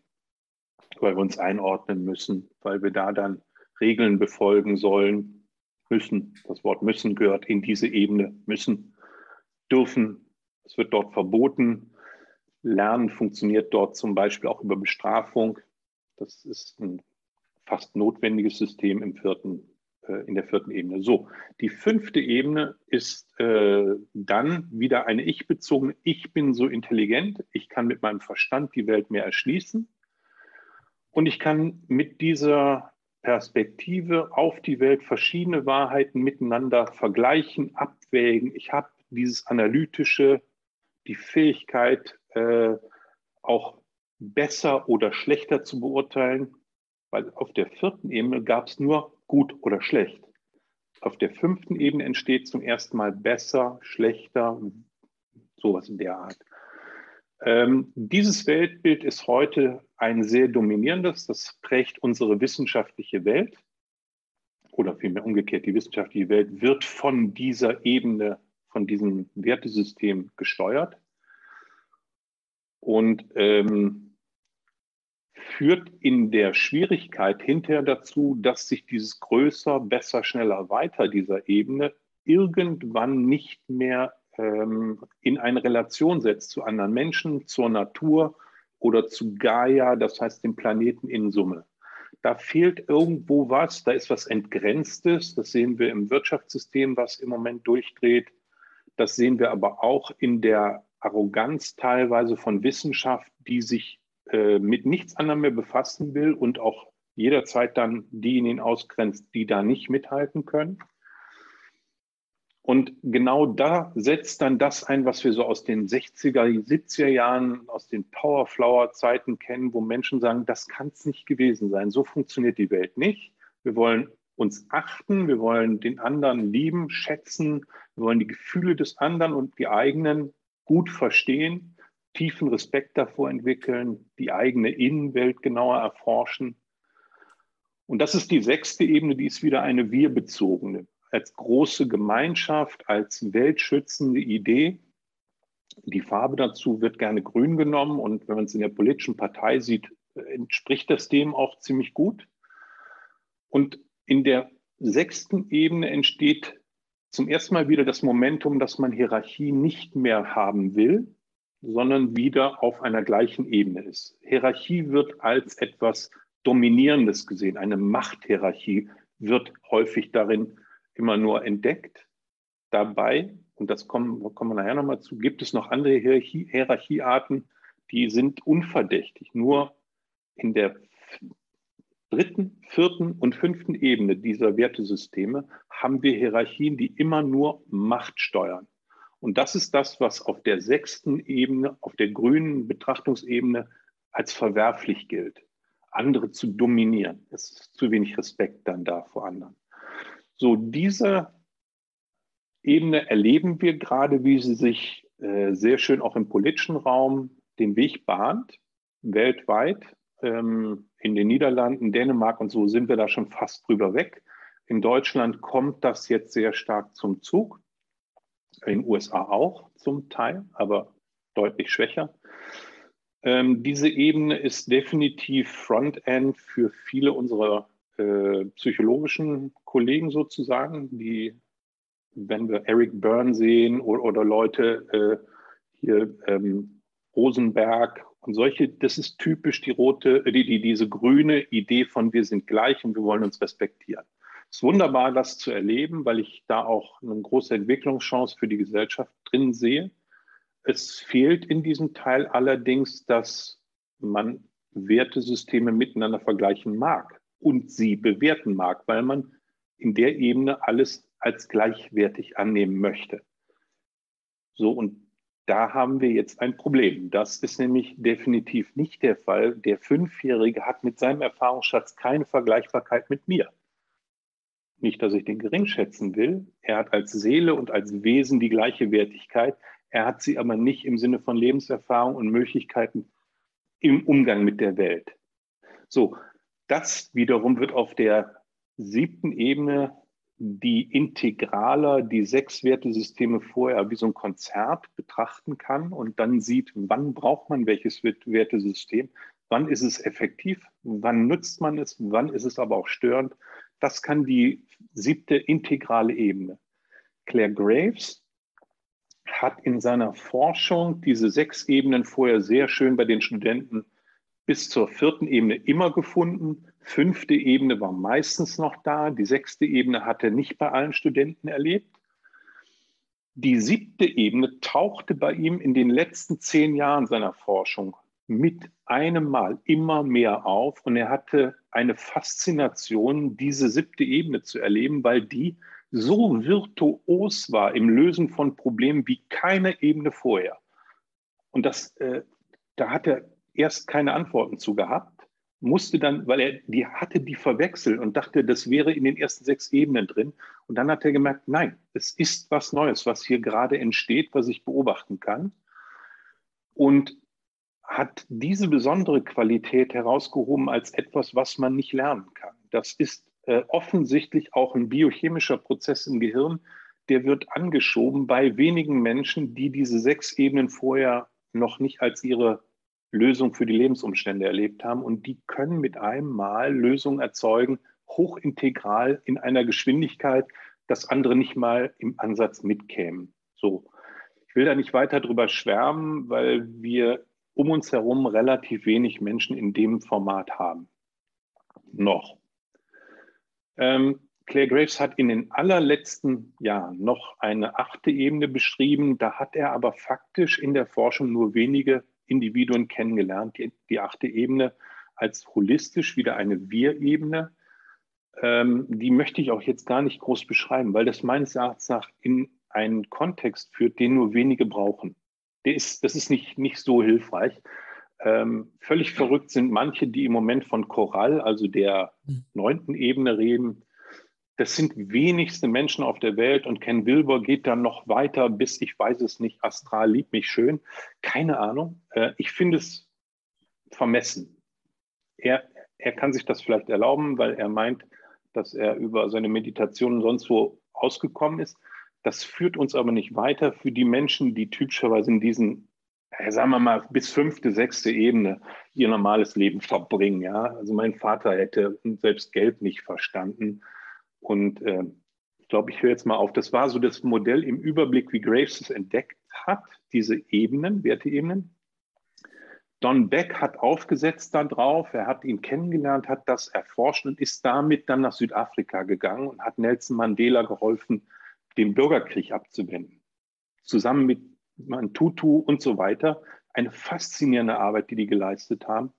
Speaker 5: weil wir uns einordnen müssen, weil wir da dann Regeln befolgen sollen. müssen. Das Wort müssen gehört in diese Ebene. Müssen, dürfen. Es wird dort verboten. Lernen funktioniert dort zum Beispiel auch über Bestrafung. Das ist ein fast notwendiges System im vierten, äh, in der vierten Ebene. So, die fünfte Ebene ist äh, dann wieder eine ich-bezogene. Ich bin so intelligent, ich kann mit meinem Verstand die Welt mehr erschließen und ich kann mit dieser Perspektive auf die Welt verschiedene Wahrheiten miteinander vergleichen, abwägen. Ich habe dieses analytische, die Fähigkeit, äh, auch besser oder schlechter zu beurteilen, weil auf der vierten Ebene gab es nur gut oder schlecht. Auf der fünften Ebene entsteht zum ersten Mal besser, schlechter, sowas in der Art. Ähm, dieses Weltbild ist heute ein sehr dominierendes, das prägt unsere wissenschaftliche Welt oder vielmehr umgekehrt, die wissenschaftliche Welt wird von dieser Ebene, von diesem Wertesystem gesteuert und ähm, führt in der Schwierigkeit hinterher dazu, dass sich dieses größer, besser, schneller, weiter dieser Ebene irgendwann nicht mehr ähm, in eine Relation setzt zu anderen Menschen, zur Natur oder zu Gaia, das heißt dem Planeten in Summe. Da fehlt irgendwo was, da ist was Entgrenztes, das sehen wir im Wirtschaftssystem, was im Moment durchdreht. Das sehen wir aber auch in der Arroganz teilweise von Wissenschaft, die sich äh, mit nichts anderem mehr befassen will und auch jederzeit dann diejenigen ausgrenzt, die da nicht mithalten können. Und genau da setzt dann das ein, was wir so aus den 60er, 70er Jahren, aus den Powerflower-Zeiten kennen, wo Menschen sagen, das kann es nicht gewesen sein. So funktioniert die Welt nicht. Wir wollen uns achten, wir wollen den anderen lieben, schätzen, wir wollen die Gefühle des anderen und die eigenen gut verstehen, tiefen Respekt davor entwickeln, die eigene Innenwelt genauer erforschen. Und das ist die sechste Ebene, die ist wieder eine wir-bezogene als große Gemeinschaft, als weltschützende Idee. Die Farbe dazu wird gerne grün genommen und wenn man es in der politischen Partei sieht, entspricht das dem auch ziemlich gut. Und in der sechsten Ebene entsteht zum ersten Mal wieder das Momentum, dass man Hierarchie nicht mehr haben will, sondern wieder auf einer gleichen Ebene ist. Hierarchie wird als etwas Dominierendes gesehen. Eine Machthierarchie wird häufig darin immer nur entdeckt. Dabei, und das kommen, kommen wir nachher nochmal zu, gibt es noch andere Hierarchie, Hierarchiearten, die sind unverdächtig. Nur in der dritten, vierten und fünften Ebene dieser Wertesysteme haben wir Hierarchien, die immer nur Macht steuern. Und das ist das, was auf der sechsten Ebene, auf der grünen Betrachtungsebene als verwerflich gilt. Andere zu dominieren. Es ist zu wenig Respekt dann da vor anderen. So, diese Ebene erleben wir gerade, wie sie sich äh, sehr schön auch im politischen Raum den Weg bahnt, weltweit. Ähm, in den Niederlanden, Dänemark und so sind wir da schon fast drüber weg. In Deutschland kommt das jetzt sehr stark zum Zug. In den USA auch zum Teil, aber deutlich schwächer. Ähm, diese Ebene ist definitiv Frontend für viele unserer äh, psychologischen Kollegen sozusagen, die, wenn wir Eric Byrne sehen oder, oder Leute äh, hier ähm, Rosenberg und solche, das ist typisch die rote, die, die, diese grüne Idee von wir sind gleich und wir wollen uns respektieren. Es ist wunderbar, das zu erleben, weil ich da auch eine große Entwicklungschance für die Gesellschaft drin sehe. Es fehlt in diesem Teil allerdings, dass man Wertesysteme miteinander vergleichen mag und sie bewerten mag, weil man in der Ebene alles als gleichwertig annehmen möchte. So, und da haben wir jetzt ein Problem. Das ist nämlich definitiv nicht der Fall. Der Fünfjährige hat mit seinem Erfahrungsschatz keine Vergleichbarkeit mit mir. Nicht, dass ich den gering schätzen will. Er hat als Seele und als Wesen die gleiche Wertigkeit. Er hat sie aber nicht im Sinne von Lebenserfahrung und Möglichkeiten im Umgang mit der Welt. So, das wiederum wird auf der siebten Ebene die integraler die sechs Wertesysteme vorher wie so ein Konzert betrachten kann und dann sieht, wann braucht man welches Wertesystem, wann ist es effektiv, wann nutzt man es, wann ist es aber auch störend. Das kann die siebte integrale Ebene. Claire Graves hat in seiner Forschung diese sechs Ebenen vorher sehr schön bei den Studenten bis zur vierten Ebene immer gefunden. Fünfte Ebene war meistens noch da. Die sechste Ebene hat er nicht bei allen Studenten erlebt. Die siebte Ebene tauchte bei ihm in den letzten zehn Jahren seiner Forschung mit einem Mal immer mehr auf und er hatte eine Faszination, diese siebte Ebene zu erleben, weil die so virtuos war im Lösen von Problemen wie keine Ebene vorher. Und das, äh, da hat er erst keine Antworten zu gehabt, musste dann, weil er die hatte die verwechselt und dachte, das wäre in den ersten sechs Ebenen drin. Und dann hat er gemerkt, nein, es ist was Neues, was hier gerade entsteht, was ich beobachten kann. Und hat diese besondere Qualität herausgehoben als etwas, was man nicht lernen kann. Das ist äh, offensichtlich auch ein biochemischer Prozess im Gehirn, der wird angeschoben bei wenigen Menschen, die diese sechs Ebenen vorher noch nicht als ihre Lösung für die Lebensumstände erlebt haben. Und die können mit einem Mal Lösungen erzeugen, hochintegral in einer Geschwindigkeit, dass andere nicht mal im Ansatz mitkämen. So. Ich will da nicht weiter drüber schwärmen, weil wir um uns herum relativ wenig Menschen in dem Format haben. Noch. Ähm, Claire Graves hat in den allerletzten Jahren noch eine achte Ebene beschrieben. Da hat er aber faktisch in der Forschung nur wenige Individuen kennengelernt. Die, die achte Ebene als holistisch wieder eine Wir-Ebene. Ähm, die möchte ich auch jetzt gar nicht groß beschreiben, weil das meines Erachtens nach in einen Kontext führt, den nur wenige brauchen. Der ist, das ist nicht, nicht so hilfreich. Ähm, völlig verrückt sind manche, die im Moment von Choral, also der hm. neunten Ebene reden. Das sind wenigste Menschen auf der Welt und Ken Wilber geht dann noch weiter bis, ich weiß es nicht, Astral liebt mich schön. Keine Ahnung. Äh, ich finde es vermessen. Er, er kann sich das vielleicht erlauben, weil er meint, dass er über seine Meditation sonst wo ausgekommen ist. Das führt uns aber nicht weiter für die Menschen, die typischerweise in diesen, sagen wir mal, bis fünfte, sechste Ebene ihr normales Leben verbringen. Ja? Also mein Vater hätte selbst Geld nicht verstanden und äh, ich glaube, ich höre jetzt mal auf. Das war so das Modell im Überblick, wie Graves es entdeckt hat, diese Ebenen, Werteebenen. Don Beck hat aufgesetzt darauf, er hat ihn kennengelernt, hat das erforscht und ist damit dann nach Südafrika gegangen und hat Nelson Mandela geholfen, den Bürgerkrieg abzuwenden. Zusammen mit Mantutu und so weiter. Eine faszinierende Arbeit, die die geleistet haben.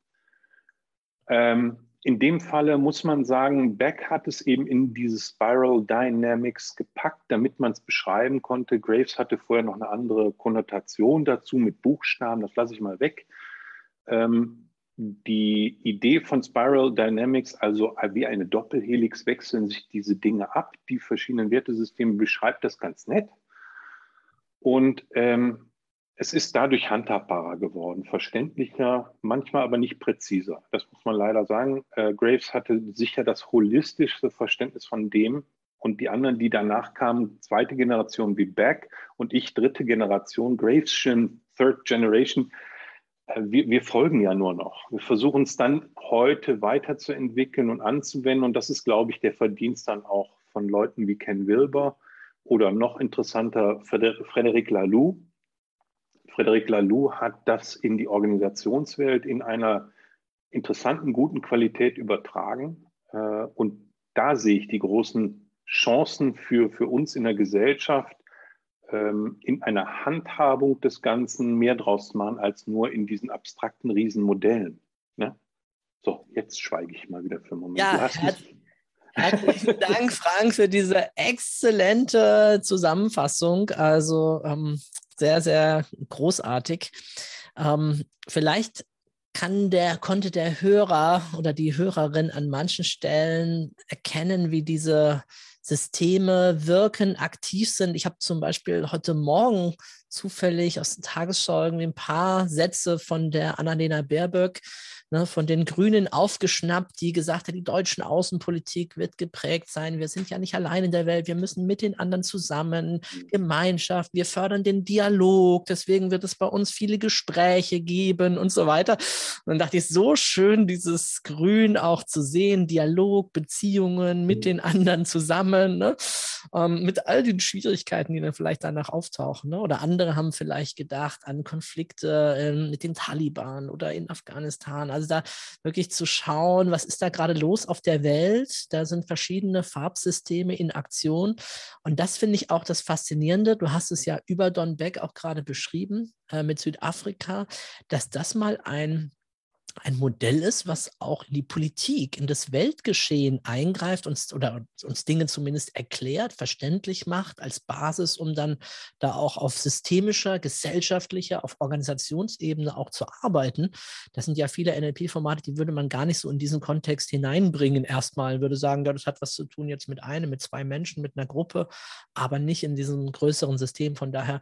Speaker 5: Ähm, in dem Falle muss man sagen, Beck hat es eben in diese Spiral Dynamics gepackt, damit man es beschreiben konnte. Graves hatte vorher noch eine andere Konnotation dazu mit Buchstaben, das lasse ich mal weg. Ähm, die Idee von Spiral Dynamics, also wie eine Doppelhelix wechseln sich diese Dinge ab, die verschiedenen Wertesysteme, beschreibt das ganz nett. Und ähm, es ist dadurch handhabbarer geworden, verständlicher, manchmal aber nicht präziser. Das muss man leider sagen. Äh, Graves hatte sicher das holistische Verständnis von dem und die anderen, die danach kamen, zweite Generation wie Beck und ich dritte Generation, Gravesian Third Generation. Äh, wir, wir folgen ja nur noch. Wir versuchen es dann heute weiterzuentwickeln und anzuwenden und das ist, glaube ich, der Verdienst dann auch von Leuten wie Ken Wilber oder noch interessanter Frederic Laloux, Frederic Laloux hat das in die Organisationswelt in einer interessanten, guten Qualität übertragen. Äh, und da sehe ich die großen Chancen für, für uns in der Gesellschaft, ähm, in einer Handhabung des Ganzen mehr draus zu machen, als nur in diesen abstrakten Riesenmodellen. Ne? So, jetzt schweige ich mal wieder für einen Moment.
Speaker 4: Ja, herzlichen Dank, Frank, für diese exzellente Zusammenfassung. Also ähm, sehr, sehr großartig. Ähm, vielleicht kann der, konnte der Hörer oder die Hörerin an manchen Stellen erkennen, wie diese Systeme wirken, aktiv sind. Ich habe zum Beispiel heute Morgen zufällig aus der Tagesschau irgendwie ein paar Sätze von der Annalena Baerböck, ne, von den Grünen aufgeschnappt, die gesagt hat, die deutschen Außenpolitik wird geprägt sein. Wir sind ja nicht allein in der Welt, wir müssen mit den anderen zusammen, Gemeinschaft, wir fördern den Dialog, deswegen wird es bei uns viele Gespräche geben und so weiter. Und dann dachte ich, so schön, dieses Grün auch zu sehen, Dialog, Beziehungen mit den anderen zusammen, ne? ähm, mit all den Schwierigkeiten, die dann vielleicht danach auftauchen. Ne? Oder andere haben vielleicht gedacht an Konflikte äh, mit den Taliban oder in Afghanistan. Also da wirklich zu schauen, was ist da gerade los auf der Welt? Da sind verschiedene Farbsysteme in Aktion. Und das finde ich auch das Faszinierende. Du hast es ja über Don Beck auch gerade beschrieben äh, mit Südafrika, dass das mal ein ein Modell ist, was auch in die Politik, in das Weltgeschehen eingreift uns, oder uns Dinge zumindest erklärt, verständlich macht, als Basis, um dann da auch auf systemischer, gesellschaftlicher, auf Organisationsebene auch zu arbeiten. Das sind ja viele NLP-Formate, die würde man gar nicht so in diesen Kontext hineinbringen. Erstmal würde sagen, ja, das hat was zu tun jetzt mit einem, mit zwei Menschen, mit einer Gruppe, aber nicht in diesem größeren System. Von daher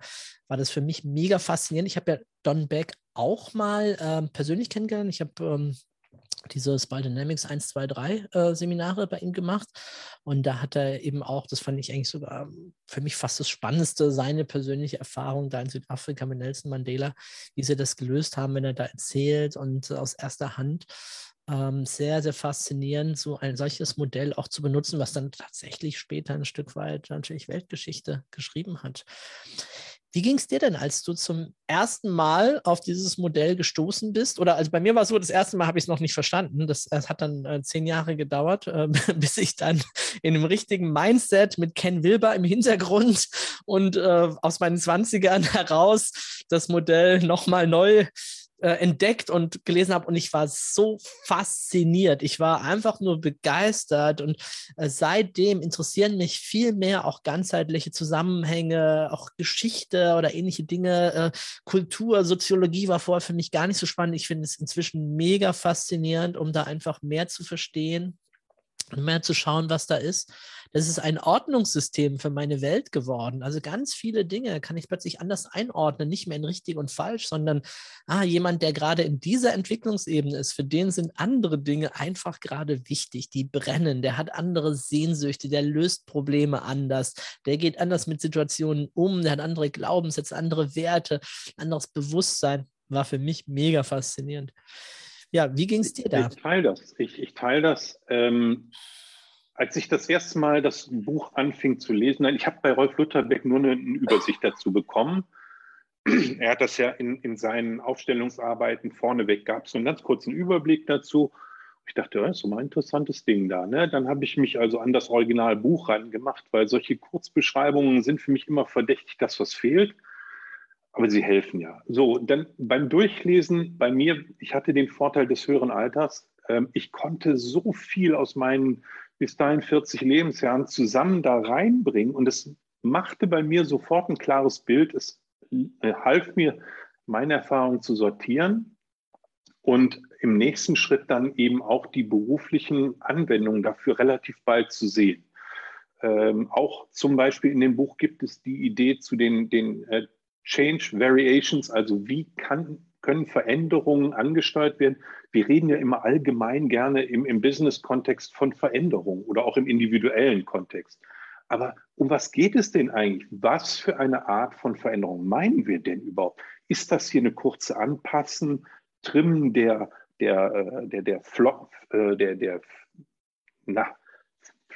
Speaker 4: war das für mich mega faszinierend. Ich habe ja Don Beck auch mal ähm, persönlich kennengelernt. Ich habe ähm, diese Spy Dynamics 1, 2, 3 äh, Seminare bei ihm gemacht. Und da hat er eben auch, das fand ich eigentlich sogar für mich fast das Spannendste, seine persönliche Erfahrung da in Südafrika mit Nelson Mandela, wie sie das gelöst haben, wenn er da erzählt und aus erster Hand. Ähm, sehr, sehr faszinierend, so ein solches Modell auch zu benutzen, was dann tatsächlich später ein Stück weit natürlich Weltgeschichte geschrieben hat. Wie ging es dir denn, als du zum ersten Mal auf dieses Modell gestoßen bist? Oder also bei mir war es so, das erste Mal habe ich es noch nicht verstanden. Das, das hat dann äh, zehn Jahre gedauert, äh, *laughs* bis ich dann in einem richtigen Mindset mit Ken Wilber im Hintergrund und äh, aus meinen 20ern heraus das Modell nochmal neu äh, entdeckt und gelesen habe und ich war so fasziniert. Ich war einfach nur begeistert und äh, seitdem interessieren mich viel mehr auch ganzheitliche Zusammenhänge, auch Geschichte oder ähnliche Dinge. Äh, Kultur, Soziologie war vorher für mich gar nicht so spannend. Ich finde es inzwischen mega faszinierend, um da einfach mehr zu verstehen und mehr zu schauen, was da ist. Das ist ein Ordnungssystem für meine Welt geworden. Also ganz viele Dinge kann ich plötzlich anders einordnen, nicht mehr in richtig und falsch, sondern ah, jemand, der gerade in dieser Entwicklungsebene ist, für den sind andere Dinge einfach gerade wichtig, die brennen, der hat andere Sehnsüchte, der löst Probleme anders, der geht anders mit Situationen um, der hat andere Glaubenssätze, andere Werte, anderes Bewusstsein. War für mich mega faszinierend. Ja, wie ging es dir da?
Speaker 5: Ich teile das. Ich, ich teile das. Ähm, als ich das erste Mal das Buch anfing zu lesen, nein, ich habe bei Rolf Lutherbeck nur eine, eine, Übersicht dazu bekommen. *clears throat* Er hat das ja in, in seinen Aufstellungsarbeiten vorneweg, gab es so einen ganz kurzen Überblick dazu. Ich dachte, das ist so ein interessantes Ding da. Ne? Dann habe ich mich also an das Originalbuch reingemacht, weil solche Kurzbeschreibungen sind für mich immer verdächtig, dass was fehlt. Aber sie helfen ja. So, dann beim Durchlesen bei mir, ich hatte den Vorteil des höheren Alters. Ähm, ich konnte so viel aus meinen bis dahin 40 Lebensjahren zusammen da reinbringen. Und es machte bei mir sofort ein klares Bild. Es äh, half mir, meine Erfahrungen zu sortieren und im nächsten Schritt dann eben auch die beruflichen Anwendungen dafür relativ bald zu sehen. Ähm, auch zum Beispiel in dem Buch gibt es die Idee zu den, den äh, Change Variations, also wie kann, können Veränderungen angesteuert werden. Wir reden ja immer allgemein gerne im, im Business-Kontext von Veränderungen oder auch im individuellen Kontext. Aber um was geht es denn eigentlich? Was für eine Art von Veränderung meinen wir denn überhaupt? Ist das hier eine kurze Anpassen, Trimmen der, der, äh, der, der, Flop, äh, der, der, na,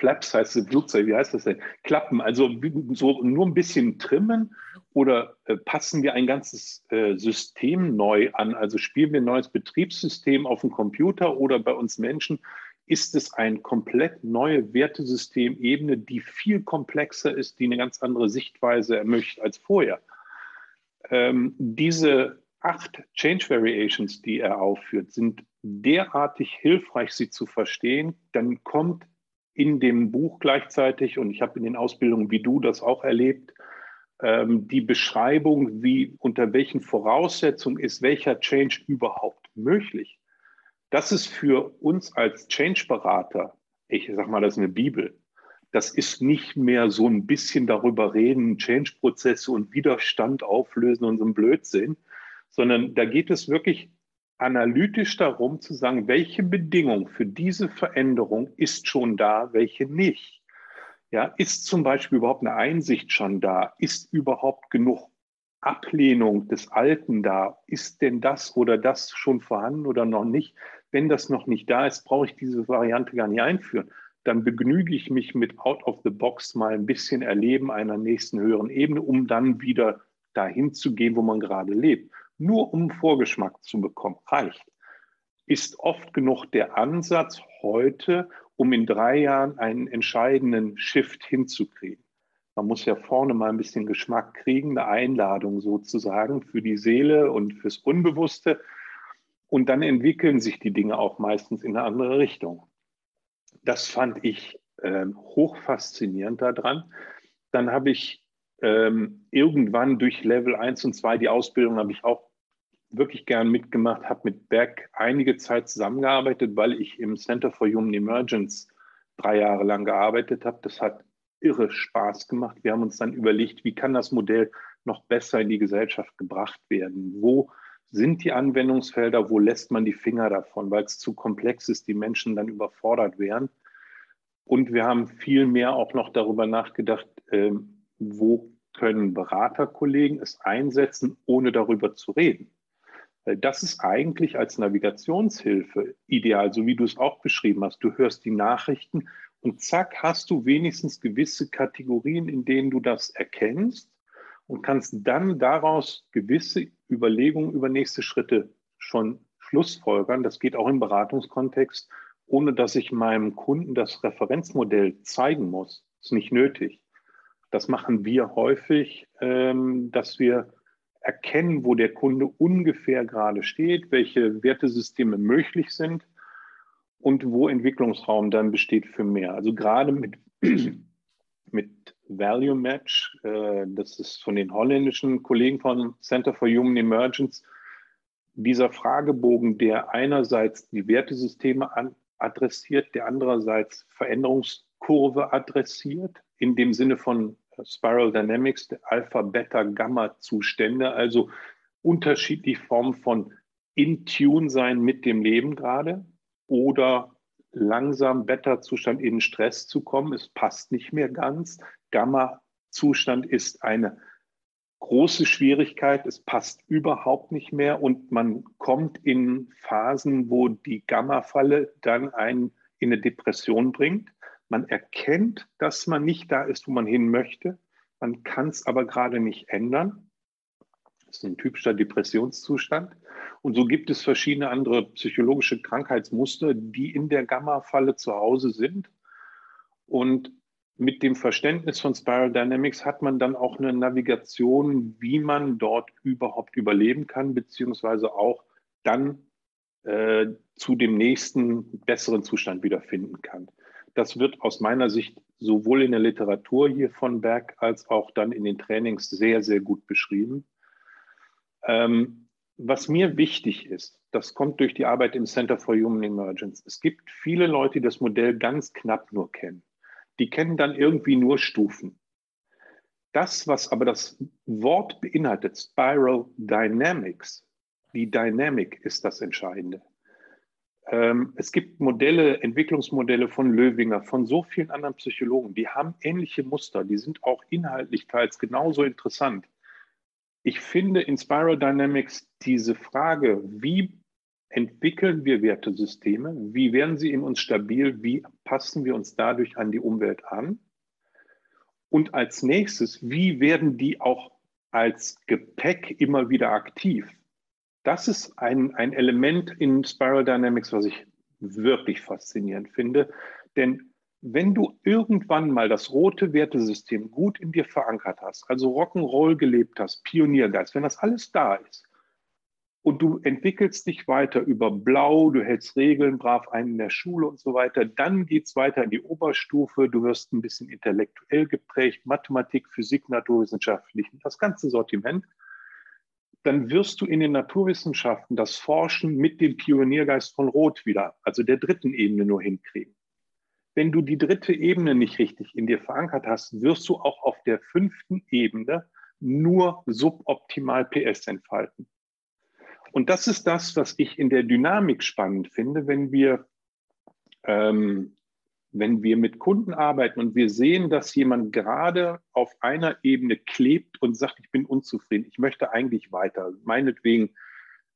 Speaker 5: Flaps heißt es Flugzeug, wie heißt das denn? Klappen, also so nur ein bisschen trimmen oder äh, passen wir ein ganzes äh, System neu an? Also spielen wir ein neues Betriebssystem auf dem Computer oder bei uns Menschen? Ist es eine komplett neue Wertesystemebene, die viel komplexer ist, die eine ganz andere Sichtweise ermöglicht als vorher? Ähm, diese acht Change Variations, die er aufführt, sind derartig hilfreich, sie zu verstehen. Dann kommt in dem Buch gleichzeitig, und ich habe in den Ausbildungen wie du das auch erlebt, ähm, die Beschreibung, wie unter welchen Voraussetzungen ist welcher Change überhaupt möglich. Das ist für uns als Change-Berater, ich sage mal, das ist eine Bibel. Das ist nicht mehr so ein bisschen darüber reden, Change-Prozesse und Widerstand auflösen und so ein Blödsinn, sondern da geht es wirklich analytisch darum zu sagen, welche Bedingung für diese Veränderung ist schon da, welche nicht. Ja, ist zum Beispiel überhaupt eine Einsicht schon da? Ist überhaupt genug Ablehnung des Alten da? Ist denn das oder das schon vorhanden oder noch nicht? Wenn das noch nicht da ist, brauche ich diese Variante gar nicht einführen. Dann begnüge ich mich mit Out of the Box mal ein bisschen Erleben einer nächsten höheren Ebene, um dann wieder dahin zu gehen, wo man gerade lebt. Nur um Vorgeschmack zu bekommen, reicht. Ist oft genug der Ansatz heute, um in drei Jahren einen entscheidenden Shift hinzukriegen. Man muss ja vorne mal ein bisschen Geschmack kriegen, eine Einladung sozusagen für die Seele und fürs Unbewusste. Und dann entwickeln sich die Dinge auch meistens in eine andere Richtung. Das fand ich äh, hoch faszinierend daran. Dann habe ich ähm, irgendwann durch Level 1 und 2, die Ausbildung habe ich auch wirklich gern mitgemacht, habe mit Beck einige Zeit zusammengearbeitet, weil ich im Center for Human Emergence drei Jahre lang gearbeitet habe. Das hat irre Spaß gemacht. Wir haben uns dann überlegt, wie kann das Modell noch besser in die Gesellschaft gebracht werden? Wo sind die Anwendungsfelder? Wo lässt man die Finger davon, weil es zu komplex ist, die Menschen dann überfordert wären? Und wir haben viel mehr auch noch darüber nachgedacht, äh, wo können Beraterkollegen es einsetzen, ohne darüber zu reden. Weil das ist eigentlich als Navigationshilfe ideal, so wie du es auch beschrieben hast. Du hörst die Nachrichten und zack, hast du wenigstens gewisse Kategorien, in denen du das erkennst und kannst dann daraus gewisse Überlegungen über nächste Schritte schon schlussfolgern. Das geht auch im Beratungskontext, ohne dass ich meinem Kunden das Referenzmodell zeigen muss. Ist nicht nötig. Das machen wir häufig, ähm, dass wir erkennen, wo der Kunde ungefähr gerade steht, welche Wertesysteme möglich sind und wo Entwicklungsraum dann besteht für mehr. Also gerade mit, *clears throat* mit Value Match, äh, das ist von den holländischen Kollegen von Center for Human Emergence, dieser Fragebogen, der einerseits die Wertesysteme an, adressiert, der andererseits Veränderungskurve adressiert, in dem Sinne von Spiral Dynamics, Alpha, Beta, Gamma-Zustände, also unterschiedliche Formen von in Tune sein mit dem Leben gerade oder langsam Beta-Zustand in Stress zu kommen. Es passt nicht mehr ganz. Gamma-Zustand ist eine große Schwierigkeit. Es passt überhaupt nicht mehr und man kommt in Phasen, wo die Gamma-Falle dann einen in eine Depression bringt. Man erkennt, dass man nicht da ist, wo man hin möchte. Man kann es aber gerade nicht ändern. Das ist ein typischer Depressionszustand. Und so gibt es verschiedene andere psychologische Krankheitsmuster, die in der Gamma-Falle zu Hause sind. Und mit dem Verständnis von Spiral Dynamics hat man dann auch eine Navigation, wie man dort überhaupt überleben kann, beziehungsweise auch dann äh, zu dem nächsten besseren Zustand wiederfinden kann. Das wird aus meiner Sicht sowohl in der Literatur hier von Berg als auch dann in den Trainings sehr, sehr gut beschrieben. Ähm, was mir wichtig ist, das kommt durch die Arbeit im Center for Human Emergence. Es gibt viele Leute, die das Modell ganz knapp nur kennen. Die kennen dann irgendwie nur Stufen. Das, was aber das Wort beinhaltet, Spiral Dynamics, die Dynamic ist das Entscheidende. Ähm, es gibt Modelle, Entwicklungsmodelle von Löwinger, von so vielen anderen Psychologen, die haben ähnliche Muster, die sind auch inhaltlich teils genauso interessant. Ich finde in Spiral Dynamics diese Frage, wie entwickeln wir Wertesysteme, wie werden sie in uns stabil, wie passen wir uns dadurch an die Umwelt an? Und als nächstes, wie werden die auch als Gepäck immer wieder aktiv? Das ist ein, ein Element in Spiral Dynamics, was ich wirklich faszinierend finde. Denn wenn du irgendwann mal das rote Wertesystem gut in dir verankert hast, also Rock'n'Roll gelebt hast, Pioniergeist, wenn das alles da ist und du entwickelst dich weiter über Blau, du hältst Regeln brav ein in der Schule und so weiter, dann geht es weiter in die Oberstufe, du wirst ein bisschen intellektuell geprägt, Mathematik, Physik, Naturwissenschaften, das ganze Sortiment dann wirst du in den Naturwissenschaften das Forschen mit dem Pioniergeist von Roth wieder, also der dritten Ebene nur hinkriegen. wenn du die dritte Ebene nicht richtig in dir verankert hast, wirst du auch auf der fünften Ebene nur suboptimal PS entfalten. Und das ist das, was ich in der Dynamik spannend finde, wenn wir, ähm, wenn wir mit Kunden arbeiten und wir sehen, dass jemand gerade auf einer Ebene klebt und sagt, ich bin unzufrieden, ich möchte eigentlich weiter. Meinetwegen,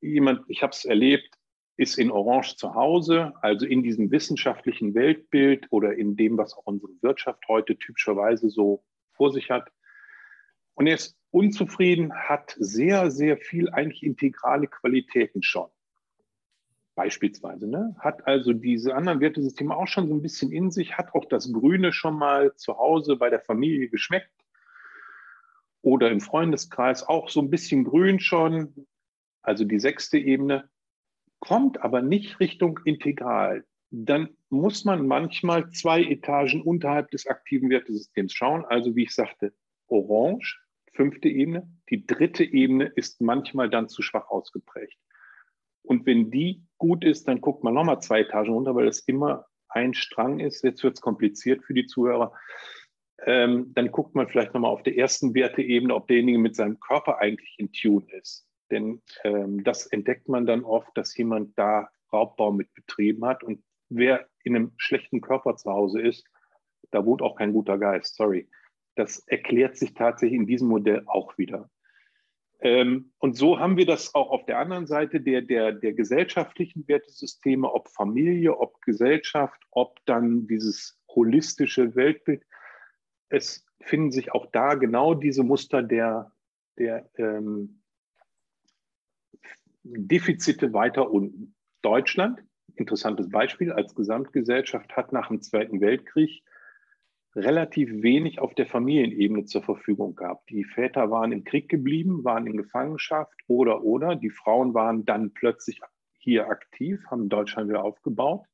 Speaker 5: jemand, ich habe es erlebt, ist in Orange zu Hause, also in diesem wissenschaftlichen Weltbild oder in dem, was auch unsere Wirtschaft heute typischerweise so vor sich hat. Und er ist unzufrieden, hat sehr, sehr viel eigentlich integrale Qualitäten schon. Beispielsweise, ne? hat also diese anderen Wertesysteme auch schon so ein bisschen in sich, hat auch das Grüne schon mal zu Hause bei der Familie geschmeckt oder im Freundeskreis auch so ein bisschen grün schon, also die sechste Ebene kommt aber nicht Richtung Integral, dann muss man manchmal zwei Etagen unterhalb des aktiven Wertesystems schauen. Also wie ich sagte, Orange, fünfte Ebene. Die dritte Ebene ist manchmal dann zu schwach ausgeprägt. Und wenn die gut ist, dann guckt man nochmal zwei Etagen runter, weil es immer ein Strang ist. Jetzt wird es kompliziert für die Zuhörer. Ähm, dann guckt man vielleicht nochmal auf der ersten Werteebene, ob derjenige mit seinem Körper eigentlich in Tune ist. Denn ähm, das entdeckt man dann oft, dass jemand da Raubbau mit betrieben hat. Und wer in einem schlechten Körper zu Hause ist, da wohnt auch kein guter Geist, sorry. Das erklärt sich tatsächlich in diesem Modell auch wieder. Ähm, und so haben wir das auch auf der anderen Seite der, der, der gesellschaftlichen Wertesysteme, ob Familie, ob Gesellschaft, ob dann dieses holistische Weltbild. Es finden sich auch da genau diese Muster der, der ähm, Defizite weiter unten. Deutschland, interessantes Beispiel, als Gesamtgesellschaft hat nach dem Zweiten Weltkrieg relativ wenig auf der Familienebene zur Verfügung gehabt. Die Väter waren im Krieg geblieben, waren in Gefangenschaft oder oder. Die Frauen waren dann plötzlich hier aktiv, haben Deutschland wieder aufgebaut.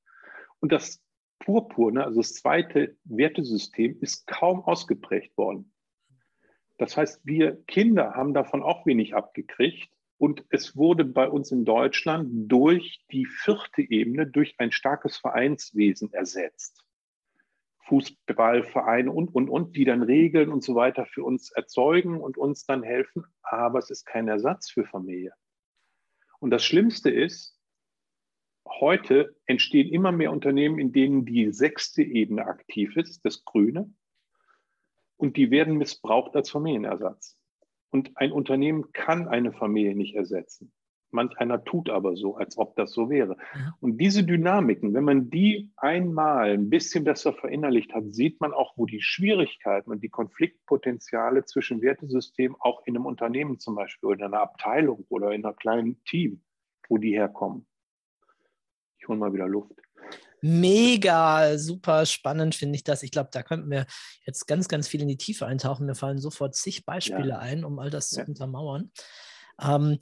Speaker 5: Und das Purpurne, also das zweite Wertesystem, ist kaum ausgeprägt worden. Das heißt, wir Kinder haben davon auch wenig abgekriegt. Und es wurde bei uns in Deutschland durch die vierte Ebene, durch ein starkes Vereinswesen ersetzt. Fußballvereine und, und, und, die dann Regeln und so weiter für uns erzeugen und uns dann helfen. Aber es ist kein Ersatz für Familie. Und das Schlimmste ist, heute entstehen immer mehr Unternehmen, in denen die sechste Ebene aktiv ist, das Grüne. Und die werden missbraucht als Familienersatz. Und ein Unternehmen kann eine Familie nicht ersetzen. Manch einer tut aber so, als ob das so wäre. Und diese Dynamiken, wenn man die einmal ein bisschen besser verinnerlicht hat, sieht man auch, wo die Schwierigkeiten und die Konfliktpotenziale zwischen Wertesystemen auch in einem Unternehmen zum Beispiel oder in einer Abteilung oder in einem kleinen Team, wo die herkommen. Ich hole mal wieder Luft
Speaker 4: mega super spannend finde ich das. Ich glaube, da könnten wir jetzt ganz, ganz viel in die Tiefe eintauchen. Mir fallen sofort zig Beispiele ja. ein, um all das ja. zu untermauern. Ähm,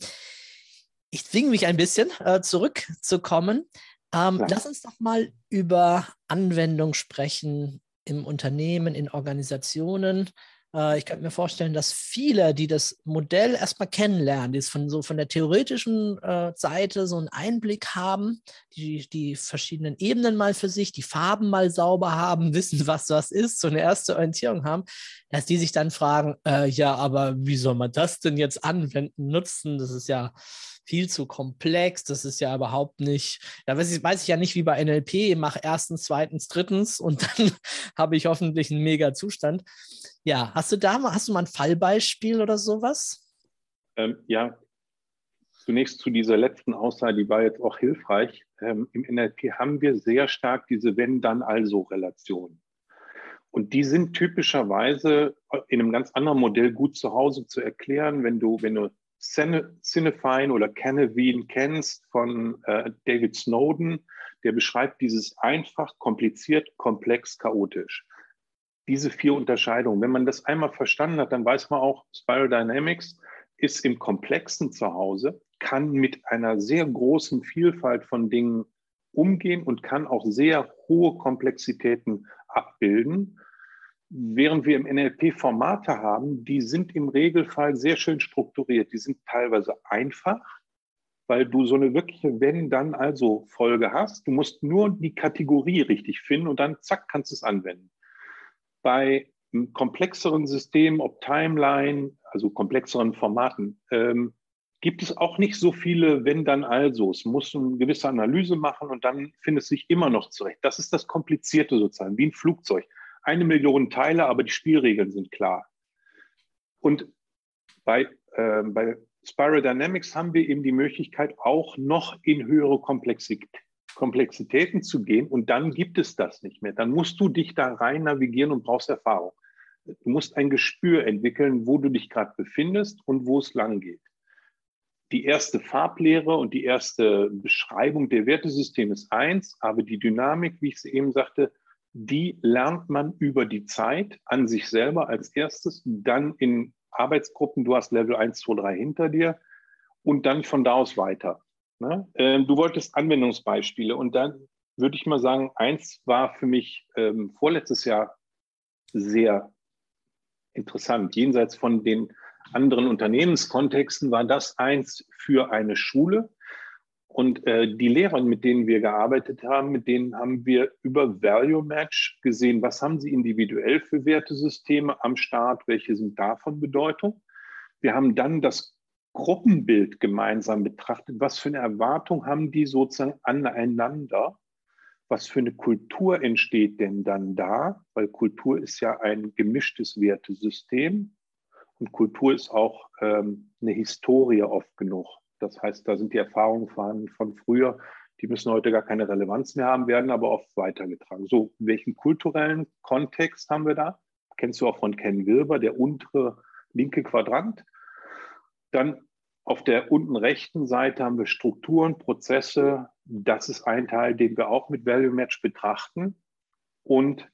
Speaker 4: ich zwinge mich ein bisschen äh, zurückzukommen. Ähm, lass uns doch mal über Anwendung sprechen im Unternehmen, in Organisationen. Äh, ich könnte mir vorstellen, dass viele, die das Modell erstmal kennenlernen, die es von so von der theoretischen äh, Seite so einen Einblick haben, die die verschiedenen Ebenen mal für sich, die Farben mal sauber haben, *laughs* wissen, was das ist, so eine erste Orientierung haben, dass die sich dann fragen, äh, ja, aber wie soll man das denn jetzt anwenden, nutzen? Das ist ja viel zu komplex. Das ist ja überhaupt nicht, da weiß ich, weiß ich ja nicht wie bei NLP, mach erstens, zweitens, drittens und *laughs* dann habe ich hoffentlich einen mega Zustand. Ja, hast du da mal, hast du mal ein Fallbeispiel oder sowas?
Speaker 5: Ähm, ja, zunächst zu dieser letzten Aussage, die war jetzt auch hilfreich. Ähm, Im NLP haben wir sehr stark diese Wenn-Dann-Also-Relation. Und die sind typischerweise in einem ganz anderen Modell gut zu Hause zu erklären, wenn du, wenn du Cinefine oder Canavine kennst von äh, David Snowden, der beschreibt dieses einfach, kompliziert, komplex, chaotisch. Diese vier Unterscheidungen. Wenn man das einmal verstanden hat, dann weiß man auch, Spiral Dynamics ist im Komplexen zu Hause, kann mit einer sehr großen Vielfalt von Dingen umgehen und kann auch sehr hohe Komplexitäten abbilden Während wir im NLP Formate haben, die sind im Regelfall sehr schön strukturiert. Die sind teilweise einfach, weil du so eine wirkliche Wenn-Dann-Also-Folge hast. Du musst nur die Kategorie richtig finden und dann zack, kannst du es anwenden. Bei komplexeren Systemen, ob Timeline, also komplexeren Formaten, ähm, gibt es auch nicht so viele Wenn dann also. Es muss eine gewisse Analyse machen und dann findet es sich immer noch zurecht. Das ist das Komplizierte sozusagen, wie ein Flugzeug. Eine Million Teile, aber die Spielregeln sind klar. Und bei, äh, bei Spiral Dynamics haben wir eben die Möglichkeit, auch noch in höhere Komplexität, Komplexitäten zu gehen und dann gibt es das nicht mehr. Dann musst du dich da rein navigieren und brauchst Erfahrung. Du musst ein Gespür entwickeln, wo du dich gerade befindest und wo es lang geht die erste Farblehre und die erste Beschreibung der Wertesysteme ist eins, aber die Dynamik, wie ich es eben sagte, die lernt man über die Zeit an sich selber als erstes, dann in Arbeitsgruppen, du hast Level 1, 2, 3 hinter dir und dann von da aus weiter. Ne? Ähm, du wolltest Anwendungsbeispiele und dann würde ich mal sagen, eins war für mich ähm, vorletztes Jahr sehr interessant, jenseits von den anderen Unternehmenskontexten war das eins für eine Schule. Und äh, die Lehrer, mit denen wir gearbeitet haben, mit denen haben wir über Value Match gesehen, was haben sie individuell für Wertesysteme am Start, welche sind davon Bedeutung. Wir haben dann das Gruppenbild gemeinsam betrachtet, was für eine Erwartung haben die sozusagen aneinander, was für eine Kultur entsteht denn dann da, weil Kultur ist ja ein gemischtes Wertesystem. Und Kultur ist auch ähm, eine Historie oft genug. Das heißt, da sind die Erfahrungen von, von früher, die müssen heute gar keine Relevanz mehr haben, werden aber oft weitergetragen. So, welchen kulturellen Kontext haben wir da? Kennst du auch von Ken Wilber, der untere linke Quadrant. Dann auf der unten rechten Seite haben wir Strukturen, Prozesse. Das ist ein Teil, den wir auch mit Value Match betrachten. Und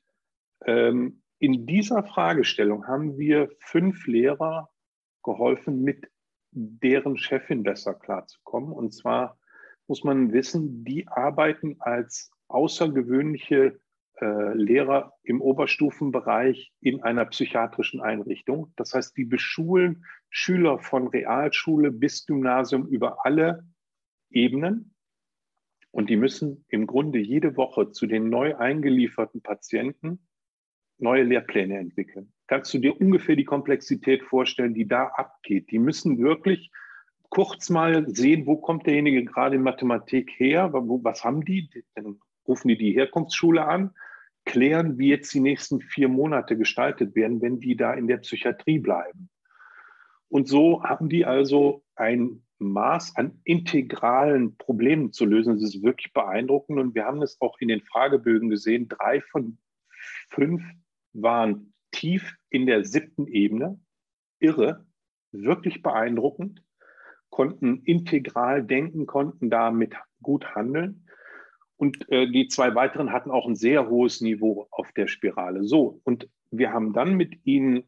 Speaker 5: ähm, in dieser Fragestellung haben wir fünf Lehrer geholfen, mit deren Chefin besser klarzukommen. Und zwar muss man wissen, die arbeiten als außergewöhnliche äh, Lehrer im Oberstufenbereich in einer psychiatrischen Einrichtung. Das heißt, die beschulen Schüler von Realschule bis Gymnasium über alle Ebenen. Und die müssen im Grunde jede Woche zu den neu eingelieferten Patienten neue Lehrpläne entwickeln. Kannst du dir ungefähr die Komplexität vorstellen, die da abgeht? Die müssen wirklich kurz mal sehen, wo kommt derjenige gerade in Mathematik her, was haben die? Dann rufen die die Herkunftsschule an, klären, wie jetzt die nächsten vier Monate gestaltet werden, wenn die da in der Psychiatrie bleiben. Und so haben die also ein Maß an integralen Problemen zu lösen. Das ist wirklich beeindruckend. Und wir haben es auch in den Fragebögen gesehen. Drei von fünf waren tief in der siebten Ebene, irre, wirklich beeindruckend, konnten integral denken, konnten damit gut handeln. Und äh, die zwei weiteren hatten auch ein sehr hohes Niveau auf der Spirale. So, und wir haben dann mit ihnen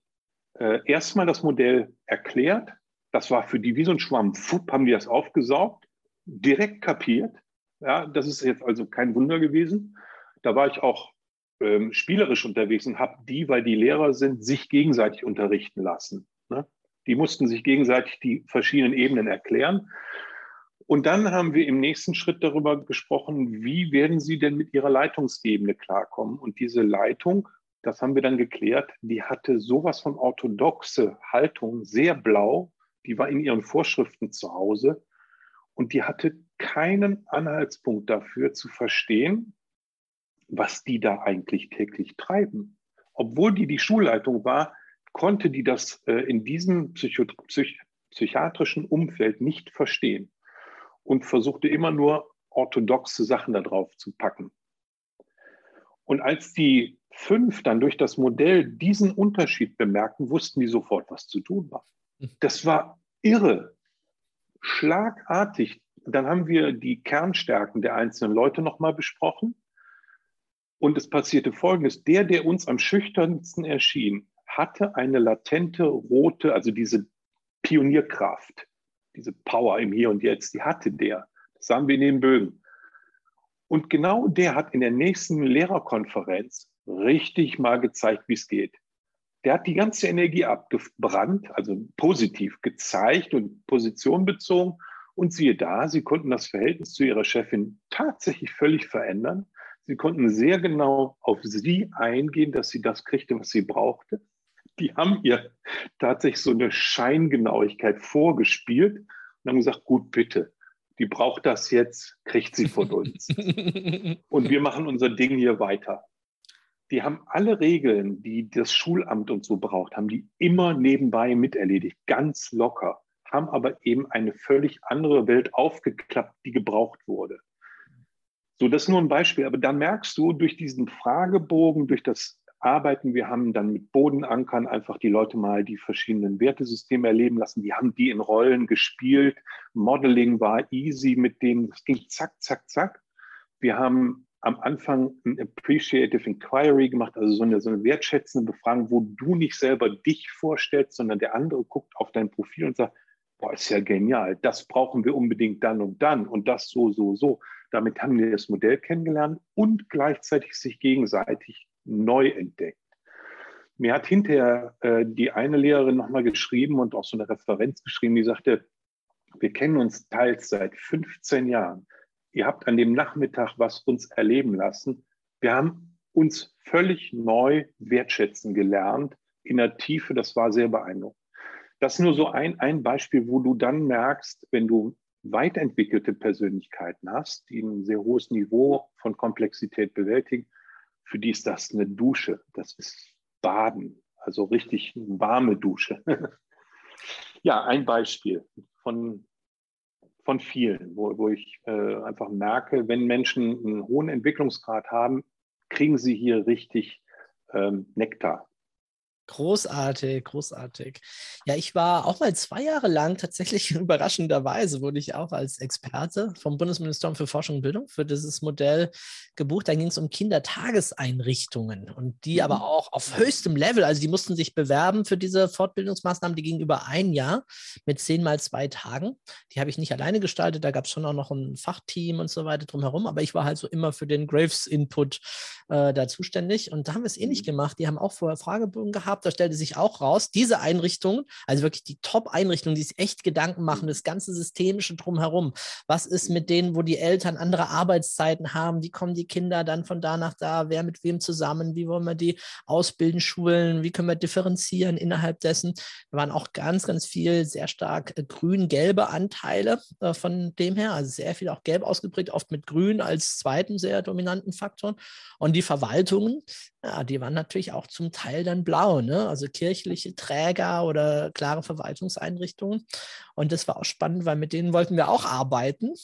Speaker 5: äh, erstmal das Modell erklärt. Das war für die wie so ein Schwamm. Fupp, haben die das aufgesaugt, direkt kapiert. Ja, das ist jetzt also kein Wunder gewesen. Da war ich auch ähm, spielerisch unterwegs und habe die, weil die Lehrer sind, sich gegenseitig unterrichten lassen. Ne? Die mussten sich gegenseitig die verschiedenen Ebenen erklären. Und dann haben wir im nächsten Schritt darüber gesprochen, wie werden sie denn mit ihrer Leitungsebene klarkommen. Und diese Leitung, das haben wir dann geklärt, die hatte sowas von orthodoxe Haltung, sehr blau, die war in ihren Vorschriften zu Hause und die hatte keinen Anhaltspunkt dafür zu verstehen, was die da eigentlich täglich treiben. Obwohl die die Schulleitung war, konnte die das äh, in diesem Psycho Psych psychiatrischen Umfeld nicht verstehen und versuchte immer nur orthodoxe Sachen da drauf zu packen. Und als die fünf dann durch das Modell diesen Unterschied bemerkten, wussten die sofort, was zu tun war. Das war irre, schlagartig. Dann haben wir die Kernstärken der einzelnen Leute nochmal besprochen und es passierte Folgendes. Der, der uns am schüchternsten erschien, hatte eine latente rote, also diese Pionierkraft, diese Power im Hier und Jetzt, die hatte der. Das sahen wir in den Bögen. Und genau der hat in der nächsten Lehrerkonferenz richtig mal gezeigt, wie es geht. Der hat die ganze Energie abgebrannt, also positiv gezeigt und Position bezogen Und siehe da, sie konnten das Verhältnis zu ihrer Chefin tatsächlich völlig verändern. Sie konnten sehr genau auf sie eingehen, dass sie das kriegte, was sie brauchte. Die haben ihr tatsächlich so eine Scheingenauigkeit vorgespielt und haben gesagt, gut, bitte, die braucht das jetzt, kriegt sie von uns. *laughs* und wir machen unser Ding hier weiter. Die haben alle Regeln, die das Schulamt und so braucht, haben die immer nebenbei miterledigt, ganz locker, haben aber eben eine völlig andere Welt aufgeklappt, die gebraucht wurde. So, das ist nur ein Beispiel, aber da merkst du durch diesen Fragebogen, durch das Arbeiten, wir haben dann mit Bodenankern einfach die Leute mal die verschiedenen Wertesysteme erleben lassen. Die haben die in Rollen gespielt. Modeling war easy mit denen. Es ging zack, zack, zack. Wir haben am Anfang ein Appreciative Inquiry gemacht, also so eine, so eine wertschätzende Befragung, wo du nicht selber dich vorstellst, sondern der andere guckt auf dein Profil und sagt, boah, ist ja genial, das brauchen wir unbedingt dann und dann und das so, so, so. Damit haben wir das Modell kennengelernt und gleichzeitig sich gegenseitig neu entdeckt. Mir hat hinterher äh, die eine Lehrerin nochmal geschrieben und auch so eine Referenz geschrieben, die sagte, wir kennen uns teils seit 15 Jahren. Ihr habt an dem Nachmittag was uns erleben lassen. Wir haben uns völlig neu wertschätzen gelernt in der Tiefe. Das war sehr beeindruckend. Das ist nur so ein, ein Beispiel, wo du dann merkst, wenn du weiterentwickelte Persönlichkeiten hast, die ein sehr hohes Niveau von Komplexität bewältigen, für die ist das eine Dusche. Das ist Baden, also richtig warme Dusche. *laughs* ja, ein Beispiel von, von vielen, wo, wo ich äh, einfach merke, wenn Menschen einen hohen Entwicklungsgrad haben, kriegen sie hier richtig ähm, Nektar.
Speaker 4: Großartig, großartig. Ja, ich war auch mal zwei Jahre lang tatsächlich *laughs* überraschenderweise, wurde ich auch als Experte vom Bundesministerium für Forschung und Bildung für dieses Modell gebucht. Da ging es um Kindertageseinrichtungen und die aber mhm. auch auf höchstem Level. Also die mussten sich bewerben für diese Fortbildungsmaßnahmen. Die gingen über ein Jahr mit zehn mal zwei Tagen. Die habe ich nicht alleine gestaltet. Da gab es schon auch noch ein Fachteam und so weiter drumherum. Aber ich war halt so immer für den Graves-Input äh, da zuständig. Und da haben wir es ähnlich mhm. gemacht. Die haben auch vorher Fragebögen gehabt gehabt, da stellte sich auch raus, diese Einrichtungen, also wirklich die Top-Einrichtungen, die sich echt Gedanken machen, das ganze Systemische drumherum. Was ist mit denen, wo die Eltern andere Arbeitszeiten haben? Wie kommen die Kinder dann von da nach da? Wer mit wem zusammen? Wie wollen wir die ausbilden, schulen? Wie können wir differenzieren innerhalb dessen? Da waren auch ganz, ganz viel sehr stark äh, grün-gelbe Anteile äh, von dem her, also sehr viel auch gelb ausgeprägt, oft mit grün als zweiten sehr dominanten Faktor. Und die Verwaltungen, ja, die waren natürlich auch zum Teil dann blau, ne? also kirchliche Träger oder klare Verwaltungseinrichtungen. Und das war auch spannend, weil mit denen wollten wir auch arbeiten.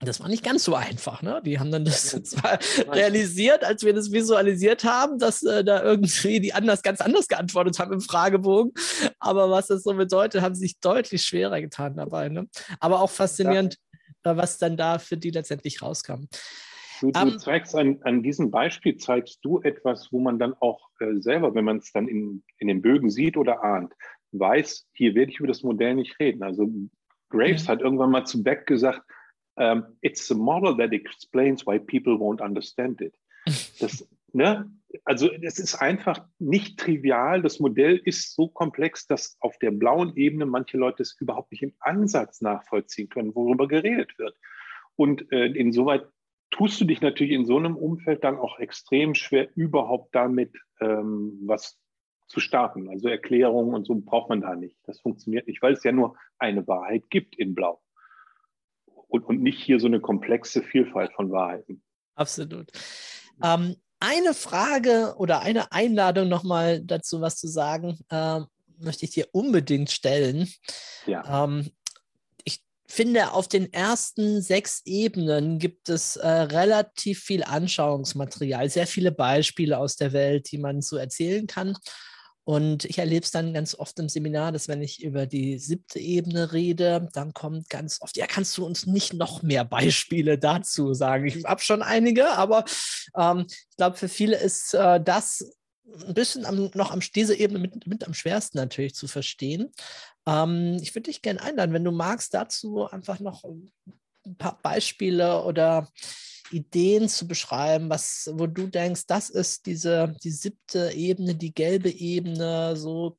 Speaker 4: Das war nicht ganz so einfach. Ne? Die haben dann das *laughs* zwar realisiert, als wir das visualisiert haben, dass äh, da irgendwie die anders, ganz anders geantwortet haben im Fragebogen. Aber was das so bedeutet, haben sie sich deutlich schwerer getan dabei. Ne? Aber auch faszinierend. Äh, was dann da für die letztendlich rauskam.
Speaker 5: Du, du um, ähm, zeigst an, an diesem Beispiel, zeigst du etwas, wo man dann auch äh, selber, wenn man es dann in, in den Bögen sieht oder ahnt, weiß, hier werde ich über das Modell nicht reden. Also Graves hat irgendwann mal zu Beck gesagt, um, ähm, it's a model that explains why people won't understand it. *laughs* Das, ne? Also es ist einfach nicht trivial. Das Modell ist so komplex, dass auf der blauen Ebene manche Leute es überhaupt nicht im Ansatz nachvollziehen können, worüber geredet wird. Und äh, insoweit tust du dich natürlich in so einem Umfeld dann auch extrem schwer, überhaupt damit ähm, was zu starten. Also Erklärungen und so braucht man da nicht. Das funktioniert nicht, weil es ja nur eine Wahrheit gibt in Blau. Und, und nicht hier so eine komplexe Vielfalt von Wahrheiten.
Speaker 4: Absolut. Ähm, eine Frage oder eine Einladung nochmal dazu, was zu sagen, äh, möchte ich dir unbedingt stellen. Ja. Ähm, finde, auf den ersten sechs Ebenen gibt es äh, relativ viel Anschauungsmaterial, sehr viele Beispiele aus der Welt, die man so erzählen kann. Und ich erlebe es dann ganz oft im Seminar, dass wenn ich über die siebte Ebene rede, dann kommt ganz oft, ja, kannst du uns nicht noch mehr Beispiele dazu sagen? Ich habe schon einige, aber ähm, ich glaube, für viele ist äh, das ein bisschen am, noch am diese Ebene mit, mit am schwersten natürlich zu verstehen. Ähm, ich würde dich gerne einladen, wenn du magst, dazu einfach noch ein paar Beispiele oder Ideen zu beschreiben, was, wo du denkst, das ist diese, die siebte Ebene, die gelbe Ebene, so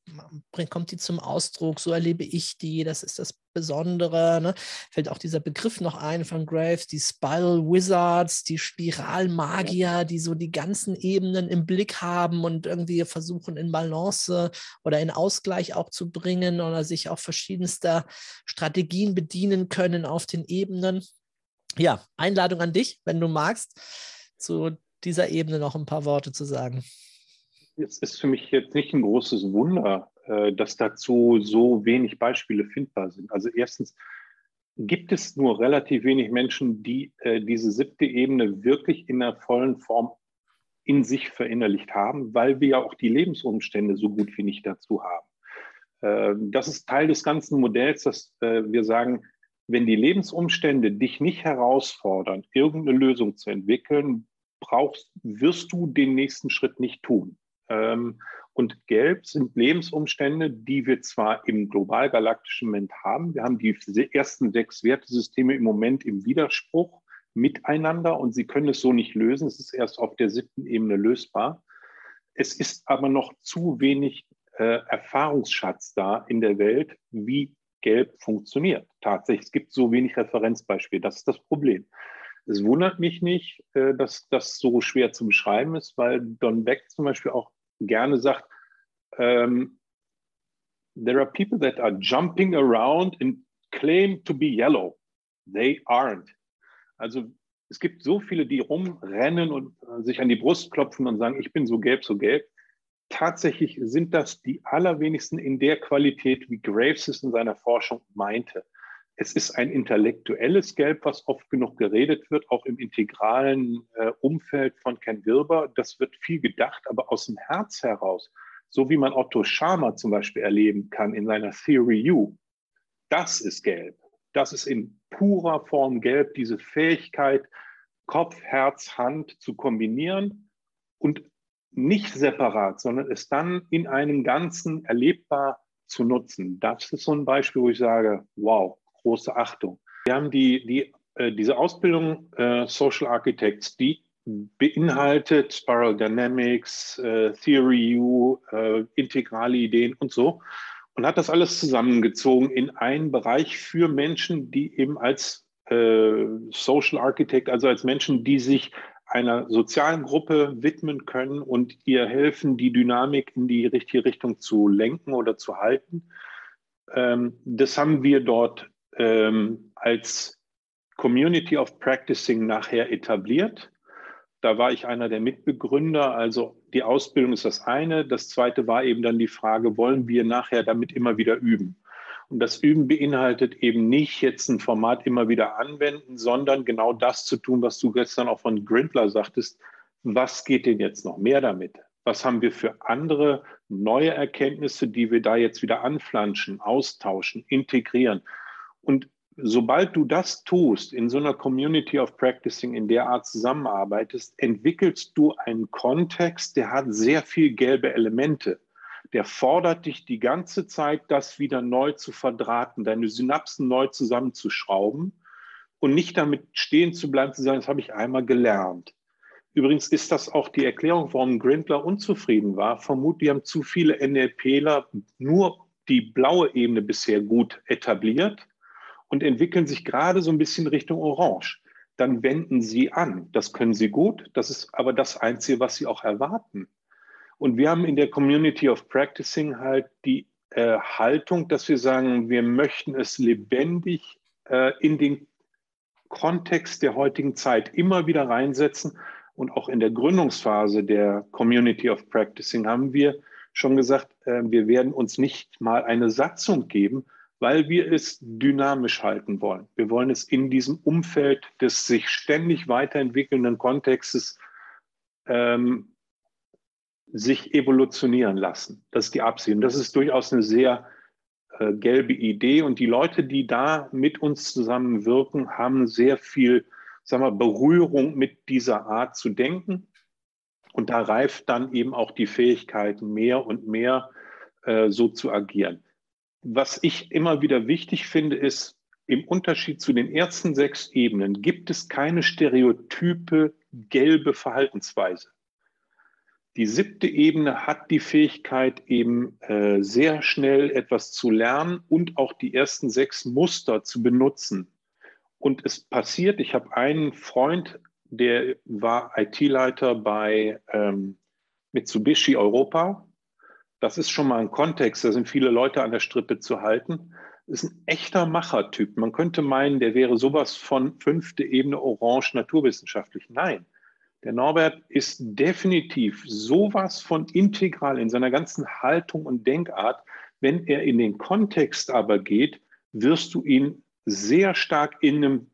Speaker 4: kommt die zum Ausdruck, so erlebe ich die, das ist das Besondere. Ne? Fällt auch dieser Begriff noch ein von Graves, die Spiral Wizards, die Spiralmagier, die so die ganzen Ebenen im Blick haben und irgendwie versuchen in Balance oder in Ausgleich auch zu bringen oder sich auch verschiedenster Strategien bedienen können auf den Ebenen. Ja, Einladung an dich, wenn du magst, zu dieser Ebene noch ein paar Worte zu sagen.
Speaker 5: Es ist für mich jetzt nicht ein großes Wunder, äh, dass dazu so wenig Beispiele findbar sind. Also erstens gibt es nur relativ wenig Menschen, die äh, diese siebte Ebene wirklich in der vollen Form in sich verinnerlicht haben, weil wir ja auch die Lebensumstände so gut wie nicht dazu haben. Äh, das ist Teil des ganzen Modells, dass wir sagen, wenn die Lebensumstände dich nicht herausfordern, irgendeine Lösung zu entwickeln, brauchst, wirst du den nächsten Schritt nicht tun. Ähm, und gelb sind Lebensumstände, die wir zwar im global-galaktischen Moment haben. Wir haben die ersten sechs Wertesysteme im Moment im Widerspruch miteinander und sie können es so nicht lösen. Es ist erst auf der siebten Ebene lösbar. Es ist aber noch zu wenig äh, Erfahrungsschatz da in der Welt, wie gelb funktioniert. Tatsächlich, es gibt so wenig Referenzbeispiele. Das ist das Problem. Es wundert mich nicht, äh, dass das so schwer zu beschreiben ist, weil Don Beck zum Beispiel auch gerne sagt, um, there are people that are jumping around and claim to be yellow. They aren't. Also es gibt so viele, die rumrennen und äh, sich an die Brust klopfen und sagen, ich bin so gelb, so gelb tatsächlich sind das die allerwenigsten in der Qualität, wie Graves es in seiner Forschung meinte. Es ist ein intellektuelles Gelb, was oft genug geredet wird, auch im integralen äh, Umfeld von Ken Wilber. Das wird viel gedacht, aber aus dem Herz heraus, so wie man Otto Schama zum Beispiel erleben kann in seiner Theory U, das ist Gelb. Das ist in purer Form Gelb, diese Fähigkeit, Kopf, Herz, Hand zu kombinieren und nicht separat, sondern es dann in einem Ganzen erlebbar zu nutzen. Das ist so ein Beispiel, wo ich sage, wow, große Achtung. Wir haben die, die, äh, diese Ausbildung äh, Social Architects, die beinhaltet Spiral Dynamics, äh, Theory U, äh, integrale Ideen und so und hat das alles zusammengezogen in einen Bereich für Menschen, die eben als äh, Social Architect, also als Menschen, die sich einer sozialen Gruppe widmen können und ihr helfen, die Dynamik in die richtige Richtung zu lenken oder zu halten. Ähm, das haben wir dort ähm, als Community of Practicing nachher etabliert. Da war ich einer der Mitbegründer. Also die Ausbildung ist das eine. Das zweite war eben dann die Frage, wollen wir nachher damit immer wieder üben? Und das Üben beinhaltet eben nicht jetzt ein Format immer wieder anwenden, sondern genau das zu tun, was du gestern auch von Grindler sagtest. Was geht denn jetzt noch mehr damit? Was haben wir für andere neue Erkenntnisse, die wir da jetzt wieder anflanschen, austauschen, integrieren? Und sobald du das tust, in so einer Community of Practicing in der Art zusammenarbeitest, entwickelst du einen Kontext, der hat sehr viel gelbe Elemente der fordert dich die ganze Zeit, das wieder neu zu verdrahten, deine Synapsen neu zusammenzuschrauben und nicht damit stehen zu bleiben, zu sagen, das habe ich einmal gelernt. Übrigens ist das auch die Erklärung, warum Grindler unzufrieden war. Vermutlich haben zu viele NLPler nur die blaue Ebene bisher gut etabliert und entwickeln sich gerade so ein bisschen Richtung Orange. Dann wenden sie an. Das können sie gut. Das ist aber das Einzige, was sie auch erwarten. Und wir haben in der Community of Practicing halt die äh, Haltung, dass wir sagen, wir möchten es lebendig äh, in den Kontext der heutigen Zeit immer wieder reinsetzen. Und auch in der Gründungsphase der Community of Practicing haben wir schon gesagt, äh, wir werden uns nicht mal eine Satzung geben, weil wir es dynamisch halten wollen. Wir wollen es in diesem Umfeld des sich ständig weiterentwickelnden Kontextes ähm, sich evolutionieren lassen. Das ist die Absicht. Und das ist durchaus eine sehr äh, gelbe Idee. Und die Leute, die da mit uns zusammenwirken, haben sehr viel sagen wir, Berührung mit dieser Art zu denken. Und da reift dann eben auch die Fähigkeit, mehr und mehr äh, so zu agieren. Was ich immer wieder wichtig finde, ist, im Unterschied zu den ersten sechs Ebenen gibt es keine stereotype gelbe Verhaltensweise. Die siebte Ebene hat die Fähigkeit, eben äh, sehr schnell etwas zu lernen und auch die ersten sechs Muster zu benutzen. Und es passiert, ich habe einen Freund, der war IT-Leiter bei ähm, Mitsubishi Europa. Das ist schon mal ein Kontext, da sind viele Leute an der Strippe zu halten. Ist ein echter Machertyp. Man könnte meinen, der wäre sowas von fünfte Ebene Orange naturwissenschaftlich. Nein, der Norbert ist definitiv sowas von integral in seiner ganzen Haltung und Denkart. Wenn er in den Kontext aber geht, wirst du ihn sehr stark in einem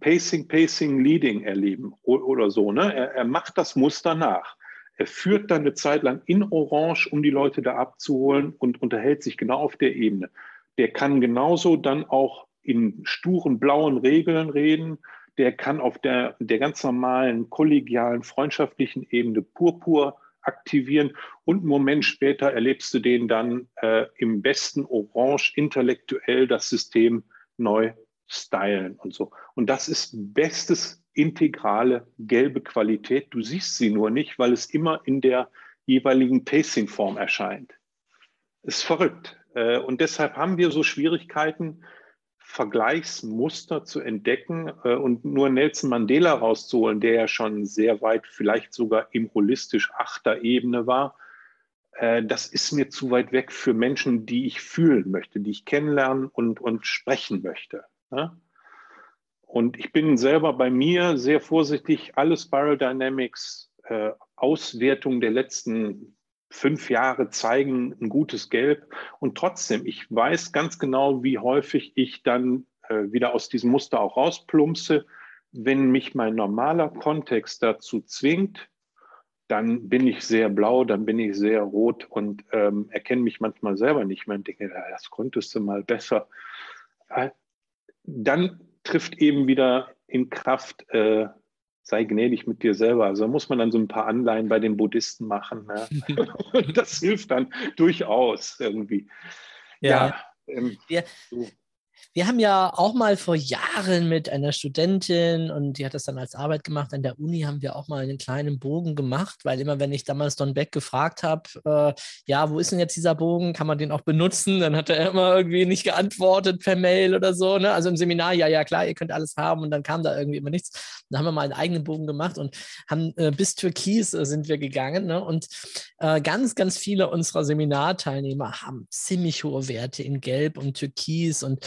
Speaker 5: Pacing, Pacing, Leading erleben oder so. Ne? Er, er macht das Muster nach. Er führt dann eine Zeit lang in Orange, um die Leute da abzuholen und unterhält sich genau auf der Ebene. Der kann genauso dann auch in sturen blauen Regeln reden der kann auf der, der ganz normalen, kollegialen, freundschaftlichen Ebene purpur aktivieren und einen Moment später erlebst du den dann äh, im besten Orange intellektuell das System neu stylen und so. Und das ist bestes integrale gelbe Qualität. Du siehst sie nur nicht, weil es immer in der jeweiligen Pacing-Form erscheint. Ist verrückt. Äh, und deshalb haben wir so Schwierigkeiten, Vergleichsmuster zu entdecken äh, und nur Nelson Mandela rauszuholen, der ja schon sehr weit, vielleicht sogar im holistisch achter Ebene war, äh, das ist mir zu weit weg für Menschen, die ich fühlen möchte, die ich kennenlernen und, und sprechen möchte. Ne? Und ich bin selber bei mir sehr vorsichtig, alle Spiral Dynamics äh, Auswertungen der letzten fünf Jahre zeigen ein gutes Gelb. Und trotzdem, ich weiß ganz genau, wie häufig ich dann äh, wieder aus diesem Muster auch rausplumpse. Wenn mich mein normaler Kontext dazu zwingt, dann bin ich sehr blau, dann bin ich sehr rot und ähm, erkenne mich manchmal selber nicht mehr und denke, das konntest du mal besser. Äh, dann trifft eben wieder in Kraft äh, sei gnädig mit dir selber. Also muss man dann so ein paar Anleihen bei den Buddhisten machen. Ne? *laughs* das hilft dann durchaus irgendwie.
Speaker 4: Ja, ja ähm, wir, so. Wir haben ja auch mal vor Jahren mit einer Studentin und die hat das dann als Arbeit gemacht an der Uni, haben wir auch mal einen kleinen Bogen gemacht, weil immer, wenn ich damals Don Beck gefragt habe, äh, ja, wo ist denn jetzt dieser Bogen? Kann man den auch benutzen? Dann hat er immer irgendwie nicht geantwortet per Mail oder so. Ne? Also im Seminar, ja, ja, klar, ihr könnt alles haben und dann kam da irgendwie immer nichts. Dann haben wir mal einen eigenen Bogen gemacht und haben äh, bis Türkis äh, sind wir gegangen. Ne? Und äh, ganz, ganz viele unserer Seminarteilnehmer haben ziemlich hohe Werte in Gelb und Türkis und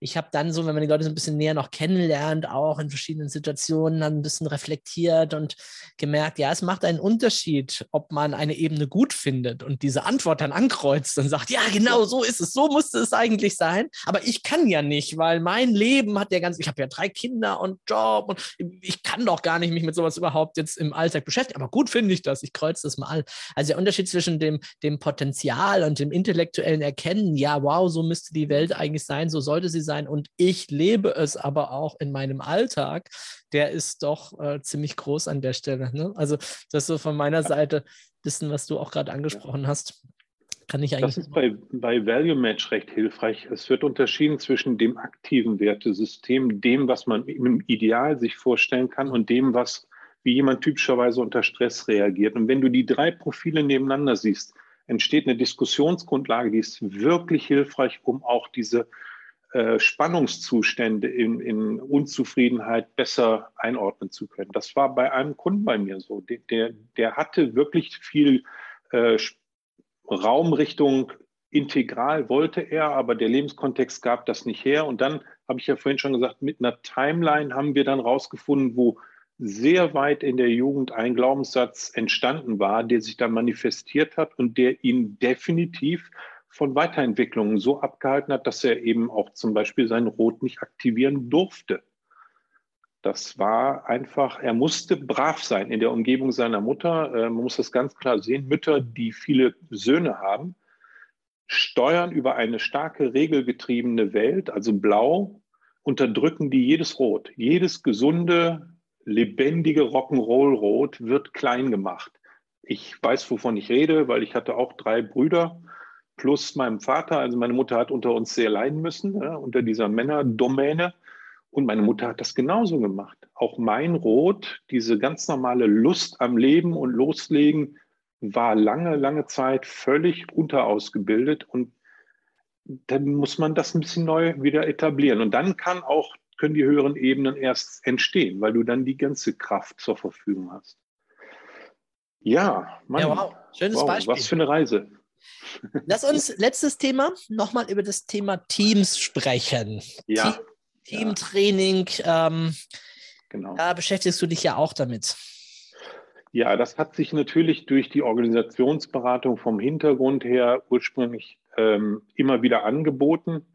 Speaker 4: ich habe dann so, wenn man die Leute so ein bisschen näher noch kennenlernt, auch in verschiedenen Situationen, dann ein bisschen reflektiert und gemerkt, ja, es macht einen Unterschied, ob man eine Ebene gut findet und diese Antwort dann ankreuzt und sagt, ja, genau so ist es, so musste es eigentlich sein. Aber ich kann ja nicht, weil mein Leben hat ja ganz, ich habe ja drei Kinder und Job und ich kann doch gar nicht mich mit sowas überhaupt jetzt im Alltag beschäftigen. Aber gut finde ich das, ich kreuze das mal. Also der Unterschied zwischen dem, dem Potenzial und dem intellektuellen Erkennen, ja, wow, so müsste die Welt eigentlich sein, so sollte sie sein und ich lebe es aber auch in meinem Alltag, der ist doch äh, ziemlich groß an der Stelle. Ne? Also das so von meiner Seite bisschen, was du auch gerade angesprochen hast. Kann ich eigentlich.
Speaker 5: Das ist bei, bei Value Match recht hilfreich. Es wird unterschieden zwischen dem aktiven Wertesystem, dem, was man im Ideal sich vorstellen kann, und dem, was wie jemand typischerweise unter Stress reagiert. Und wenn du die drei Profile nebeneinander siehst, entsteht eine Diskussionsgrundlage, die ist wirklich hilfreich, um auch diese Spannungszustände in, in, Unzufriedenheit besser einordnen zu können. Das war bei einem Kunden bei mir so. Der, der hatte wirklich viel äh, Raumrichtung integral wollte er, aber der Lebenskontext gab das nicht her. Und dann habe ich ja vorhin schon gesagt, mit einer Timeline haben wir dann rausgefunden, wo sehr weit in der Jugend ein Glaubenssatz entstanden war, der sich dann manifestiert hat und der ihn definitiv von Weiterentwicklungen so abgehalten hat, dass er eben auch zum Beispiel sein Rot nicht aktivieren durfte. Das war einfach, er musste brav sein in der Umgebung seiner Mutter. Äh, man muss das ganz klar sehen. Mütter, die viele Söhne haben, steuern über eine starke regelgetriebene Welt, also blau, unterdrücken die jedes Rot. Jedes gesunde, lebendige Rock'n'Roll-Rot wird klein gemacht. Ich weiß, wovon ich rede, weil ich hatte auch drei Brüder plus meinem Vater. Also meine Mutter hat unter uns sehr leiden müssen, ja, unter dieser Männerdomäne. Und meine Mutter hat das genauso gemacht. Auch mein Rot, diese ganz normale Lust am Leben und Loslegen, war lange, lange Zeit völlig unterausgebildet. Und dann muss man das ein bisschen neu wieder etablieren. Und dann kann auch, können die höheren Ebenen erst entstehen, weil du dann die ganze Kraft zur Verfügung hast. Ja, Mann,
Speaker 4: Ja, wow. Schönes
Speaker 5: wow,
Speaker 4: Beispiel.
Speaker 5: was für eine Reise.
Speaker 4: Lass uns *laughs* letztes Thema nochmal über das Thema Teams sprechen.
Speaker 5: Ja,
Speaker 4: Team, Teamtraining, ähm,
Speaker 5: genau.
Speaker 4: da beschäftigst du dich ja auch damit.
Speaker 5: Ja, das hat sich natürlich durch die Organisationsberatung vom Hintergrund her ursprünglich ähm, immer wieder angeboten.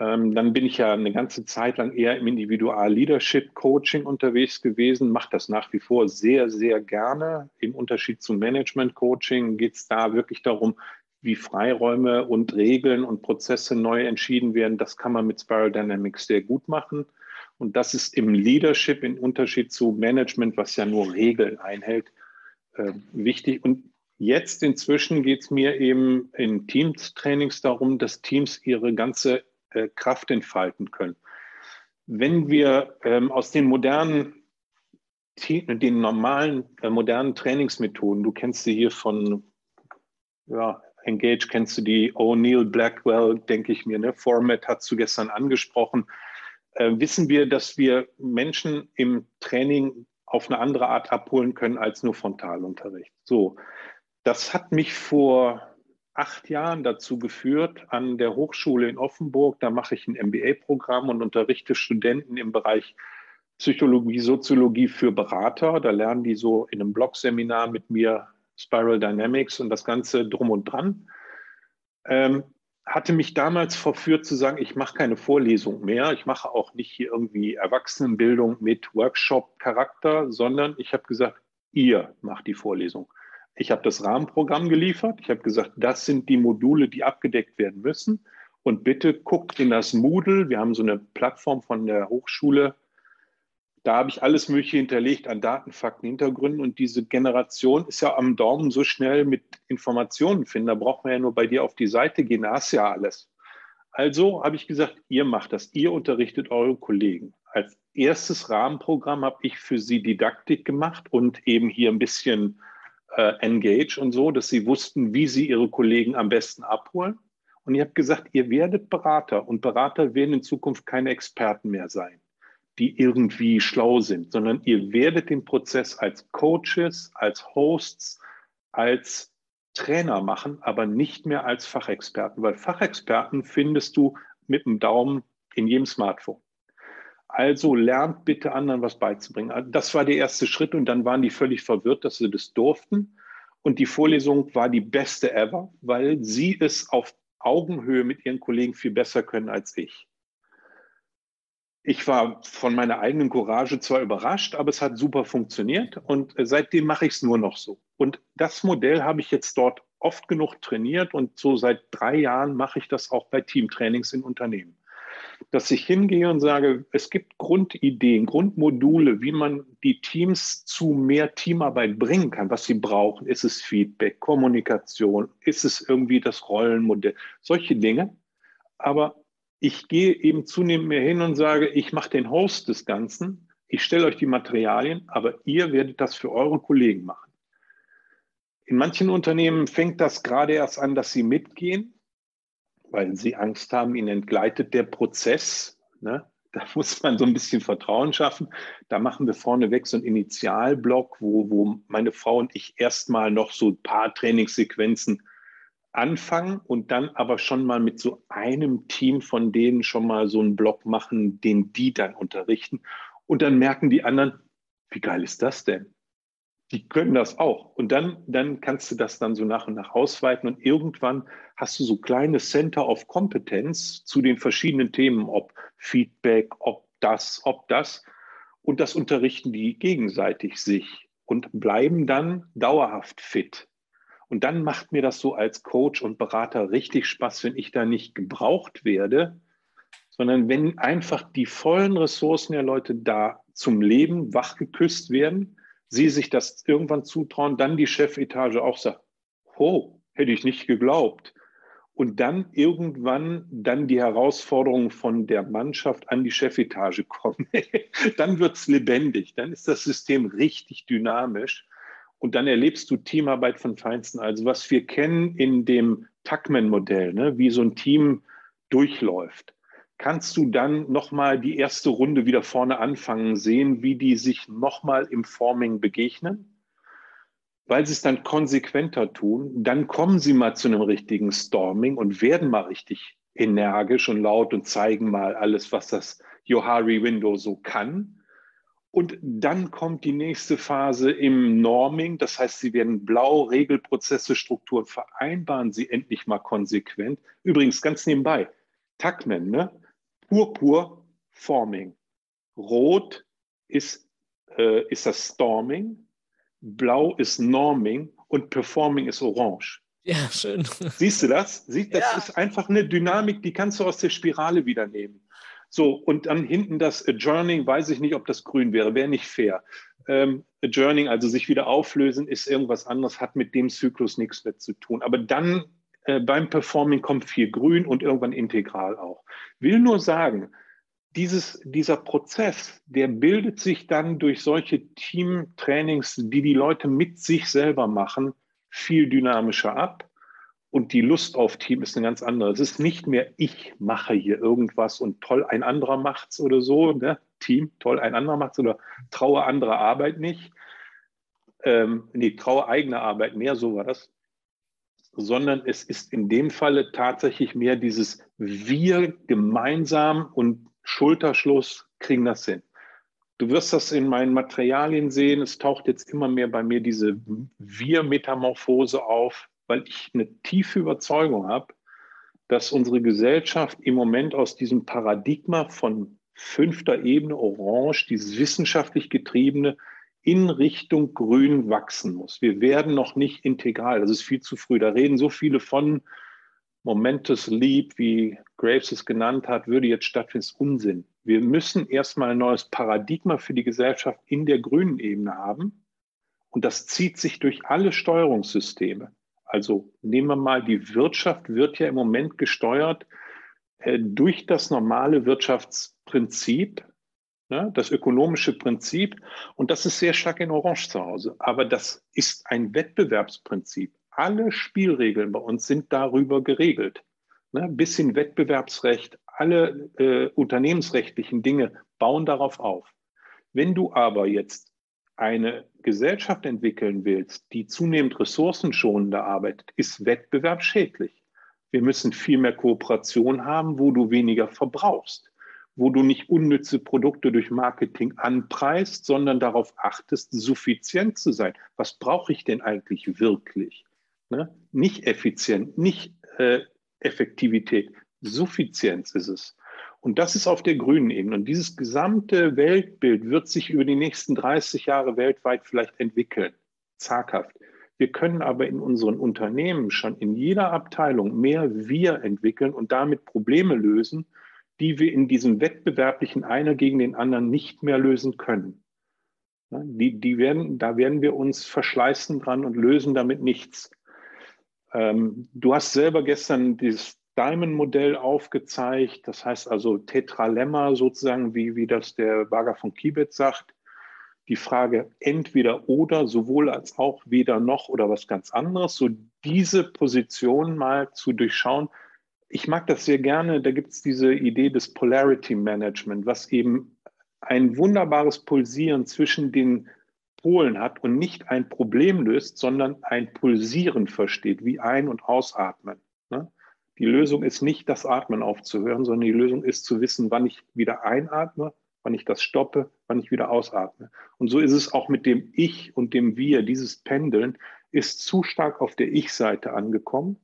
Speaker 5: Ähm, dann bin ich ja eine ganze Zeit lang eher im Individual-Leadership-Coaching unterwegs gewesen, mache das nach wie vor sehr, sehr gerne. Im Unterschied zum Management-Coaching geht es da wirklich darum, wie Freiräume und Regeln und Prozesse neu entschieden werden. Das kann man mit Spiral Dynamics sehr gut machen. Und das ist im Leadership im Unterschied zu Management, was ja nur Regeln einhält, äh, wichtig. Und jetzt inzwischen geht es mir eben in Teamtrainings darum, dass Teams ihre ganze äh, Kraft entfalten können. Wenn wir ähm, aus den modernen, den normalen, äh, modernen Trainingsmethoden, du kennst sie hier von ja, Engage, kennst du die O'Neill Blackwell, denke ich mir, ne? Format hast du gestern angesprochen äh, wissen wir, dass wir Menschen im Training auf eine andere Art abholen können als nur Frontalunterricht. So, das hat mich vor acht Jahren dazu geführt, an der Hochschule in Offenburg, da mache ich ein MBA-Programm und unterrichte Studenten im Bereich Psychologie, Soziologie für Berater. Da lernen die so in einem Blog-Seminar mit mir Spiral Dynamics und das Ganze drum und dran. Ähm, hatte mich damals verführt zu sagen, ich mache keine Vorlesung mehr. Ich mache auch nicht hier irgendwie Erwachsenenbildung mit Workshop-Charakter, sondern ich habe gesagt, ihr macht die Vorlesung. Ich habe das Rahmenprogramm geliefert. Ich habe gesagt, das sind die Module, die abgedeckt werden müssen. Und bitte guckt in das Moodle. Wir haben so eine Plattform von der Hochschule da habe ich alles Mögliche hinterlegt an Daten, Fakten, Hintergründen. Und diese Generation ist ja am Daumen so schnell mit Informationen finden. Da braucht man ja nur bei dir auf die Seite gehen, da hast ja alles. Also habe ich gesagt, ihr macht das, ihr unterrichtet eure Kollegen. Als erstes Rahmenprogramm habe ich für sie Didaktik gemacht und eben hier ein bisschen äh, Engage und so, dass sie wussten, wie sie ihre Kollegen am besten abholen. Und ich habe gesagt, ihr werdet Berater und Berater werden in Zukunft keine Experten mehr sein die irgendwie schlau sind, sondern ihr werdet den Prozess als Coaches, als Hosts, als Trainer machen, aber nicht mehr als Fachexperten, weil Fachexperten findest du mit dem Daumen in jedem Smartphone. Also lernt bitte anderen was beizubringen. Also das war der erste Schritt und dann waren die völlig verwirrt, dass sie das durften. Und die Vorlesung war die beste ever, weil sie es auf Augenhöhe mit ihren Kollegen viel besser können als ich. Ich war von meiner eigenen Courage zwar überrascht, aber es hat super funktioniert und seitdem mache ich es nur noch so. Und das Modell habe ich jetzt dort oft genug trainiert und so seit drei Jahren mache ich das auch bei Teamtrainings in Unternehmen. Dass ich hingehe und sage, es gibt Grundideen, Grundmodule, wie man die Teams zu mehr Teamarbeit bringen kann, was sie brauchen. Ist es Feedback, Kommunikation, ist es irgendwie das Rollenmodell, solche Dinge. Aber ich gehe eben zunehmend mehr hin und sage, ich mache den Host des Ganzen, ich stelle euch die Materialien, aber ihr werdet das für eure Kollegen machen. In manchen Unternehmen fängt das gerade erst an, dass sie mitgehen, weil sie Angst haben, ihnen entgleitet der Prozess. Ne? *laughs* Da muss man so ein bisschen Vertrauen schaffen. Da machen wir vorneweg so einen Initialblock, wo, wo meine Frau und ich erstmal noch so ein paar Trainingssequenzen anfangen und dann aber schon mal mit so einem Team von denen schon mal so einen Block machen, den die dann unterrichten. Und dann merken die anderen, wie geil ist das denn? Die können das auch. Und dann, dann kannst du das dann so nach und nach ausweiten und irgendwann hast du so kleine Center of Competence zu den verschiedenen Themen, ob Feedback, ob das, ob das. Und das unterrichten die gegenseitig sich und bleiben dann dauerhaft fit. Und dann macht mir das so als Coach und Berater richtig Spaß, wenn ich da nicht gebraucht werde, sondern wenn einfach die vollen Ressourcen der Leute da zum Leben wachgeküsst werden, sie sich das irgendwann zutrauen, dann die Chefetage auch sagt, oh, hätte ich nicht geglaubt. und dann irgendwann dann die Herausforderungen von der Mannschaft an die Chefetage kommen, *laughs* dann wird es lebendig, dann ist das System richtig dynamisch und dann erlebst du Teamarbeit von Feinsten. Also was wir kennen in dem Tuckman-Modell, ne, wie so ein Team durchläuft, kannst du dann nochmal die erste Runde wieder vorne anfangen, sehen, wie die sich nochmal im Forming begegnen weil sie es dann konsequenter tun, dann kommen sie mal zu einem richtigen Storming und werden mal richtig energisch und laut und zeigen mal alles, was das Johari Window so kann. Und dann kommt die nächste Phase im Norming. Das heißt, sie werden blau, Regelprozesse, Strukturen vereinbaren sie endlich mal konsequent. Übrigens ganz nebenbei, Tuckman, ne? Purpur, Forming. Rot ist, äh, ist das Storming. Blau ist Norming und Performing ist Orange.
Speaker 4: Ja, schön. *laughs*
Speaker 5: Siehst du das? Siehst, das ja. ist einfach eine Dynamik, die kannst du aus der Spirale wieder nehmen. So, und dann hinten das Adjourning, weiß ich nicht, ob das grün wäre, wäre nicht fair. Ähm, Adjourning, also sich wieder auflösen, ist irgendwas anderes, hat mit dem Zyklus nichts mehr zu tun. Aber dann äh, beim Performing kommt viel grün und irgendwann integral auch. Will nur sagen, dieses, dieser Prozess, der bildet sich dann durch solche Teamtrainings, die die Leute mit sich selber machen, viel dynamischer ab. Und die Lust auf Team ist eine ganz andere. Es ist nicht mehr, ich mache hier irgendwas und toll, ein anderer macht's oder so. Ne? Team, toll, ein anderer macht's oder traue andere Arbeit nicht. Ähm, nee, traue eigene Arbeit mehr, so war das. Sondern es ist in dem Falle tatsächlich mehr dieses Wir gemeinsam und Schulterschluss, kriegen das hin. Du wirst das in meinen Materialien sehen. Es taucht jetzt immer mehr bei mir diese Wir-Metamorphose auf, weil ich eine tiefe Überzeugung habe, dass unsere Gesellschaft im Moment aus diesem Paradigma von fünfter Ebene Orange, dieses wissenschaftlich getriebene, in Richtung Grün wachsen muss. Wir werden noch nicht integral. Das ist viel zu früh. Da reden so viele von Momentous Leap, wie Graves es genannt hat, würde jetzt stattfinden, ist Unsinn. Wir müssen erstmal ein neues Paradigma für die Gesellschaft in der grünen Ebene haben. Und das zieht sich durch alle Steuerungssysteme. Also nehmen wir mal, die Wirtschaft wird ja im Moment gesteuert äh, durch das normale Wirtschaftsprinzip, ne, das ökonomische Prinzip. Und das ist sehr stark in Orange zu Hause. Aber das ist ein Wettbewerbsprinzip alle Spielregeln bei uns sind darüber geregelt. Ne? Bis hin Wettbewerbsrecht, alle äh, unternehmensrechtlichen Dinge bauen darauf auf. Wenn du aber jetzt eine Gesellschaft entwickeln willst, die zunehmend ressourcenschonender arbeitet, ist Wettbewerb schädlich. Wir müssen viel mehr Kooperation haben, wo du weniger verbrauchst, wo du nicht unnütze Produkte durch Marketing anpreist, sondern darauf achtest, suffizient zu sein. Was brauche ich denn eigentlich wirklich? Ne? Nicht effizient, nicht äh, Effektivität, Suffizienz ist es. Und das ist auf der grünen Ebene. Und dieses gesamte Weltbild wird sich über die nächsten 30 Jahre weltweit vielleicht entwickeln. Zaghaft. Wir können aber in unseren Unternehmen schon in jeder Abteilung mehr Wir entwickeln und damit Probleme lösen, die wir in diesem wettbewerblichen Einer gegen den anderen nicht mehr lösen können. Die, die werden, da werden wir uns verschleißen dran und lösen damit nichts. Ähm, du hast selber gestern dieses Diamond-Modell aufgezeigt, das heißt also Tetralemma sozusagen, wie, wie das der Bager von Kibet sagt. Die Frage entweder oder, sowohl als auch weder noch oder was ganz anderes. So diese Position mal zu durchschauen. Ich mag das sehr gerne. Da gibt es diese Idee des Polarity Management, was eben ein wunderbares Pulsieren zwischen den Polen hat und nicht ein Problem löst, sondern ein Pulsieren versteht, wie Ein- und Ausatmen. Ne? Die Lösung ist nicht, das Atmen aufzuhören, sondern die Lösung ist zu wissen, wann ich wieder einatme, wann ich das stoppe, wann ich wieder ausatme. Und so ist es auch mit dem Ich und dem Wir. Dieses Pendeln ist zu stark auf der Ich-Seite angekommen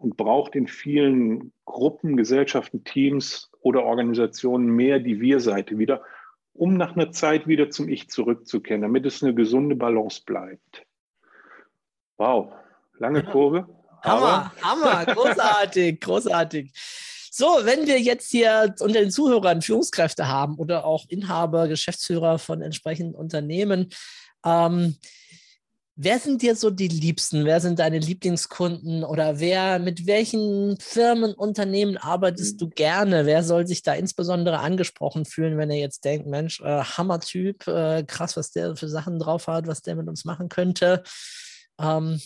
Speaker 5: und braucht in vielen Gruppen, Gesellschaften, Teams oder Organisationen mehr die Wir-Seite wieder um nach einer Zeit wieder zum Ich zurückzukehren, damit es eine gesunde Balance bleibt. Wow, lange Kurve.
Speaker 4: Hammer, Hammer, *laughs* großartig, großartig. So, wenn wir jetzt hier unter den Zuhörern Führungskräfte haben oder auch Inhaber, Geschäftsführer von entsprechenden Unternehmen, ähm, Wer sind dir so die Liebsten? Wer sind deine Lieblingskunden oder wer, mit welchen Firmen, Unternehmen arbeitest du gerne? Wer soll sich da insbesondere angesprochen fühlen, wenn er jetzt denkt, Mensch, äh, Hammertyp, äh, krass, was der für Sachen drauf hat, was der mit uns machen könnte? Ähm,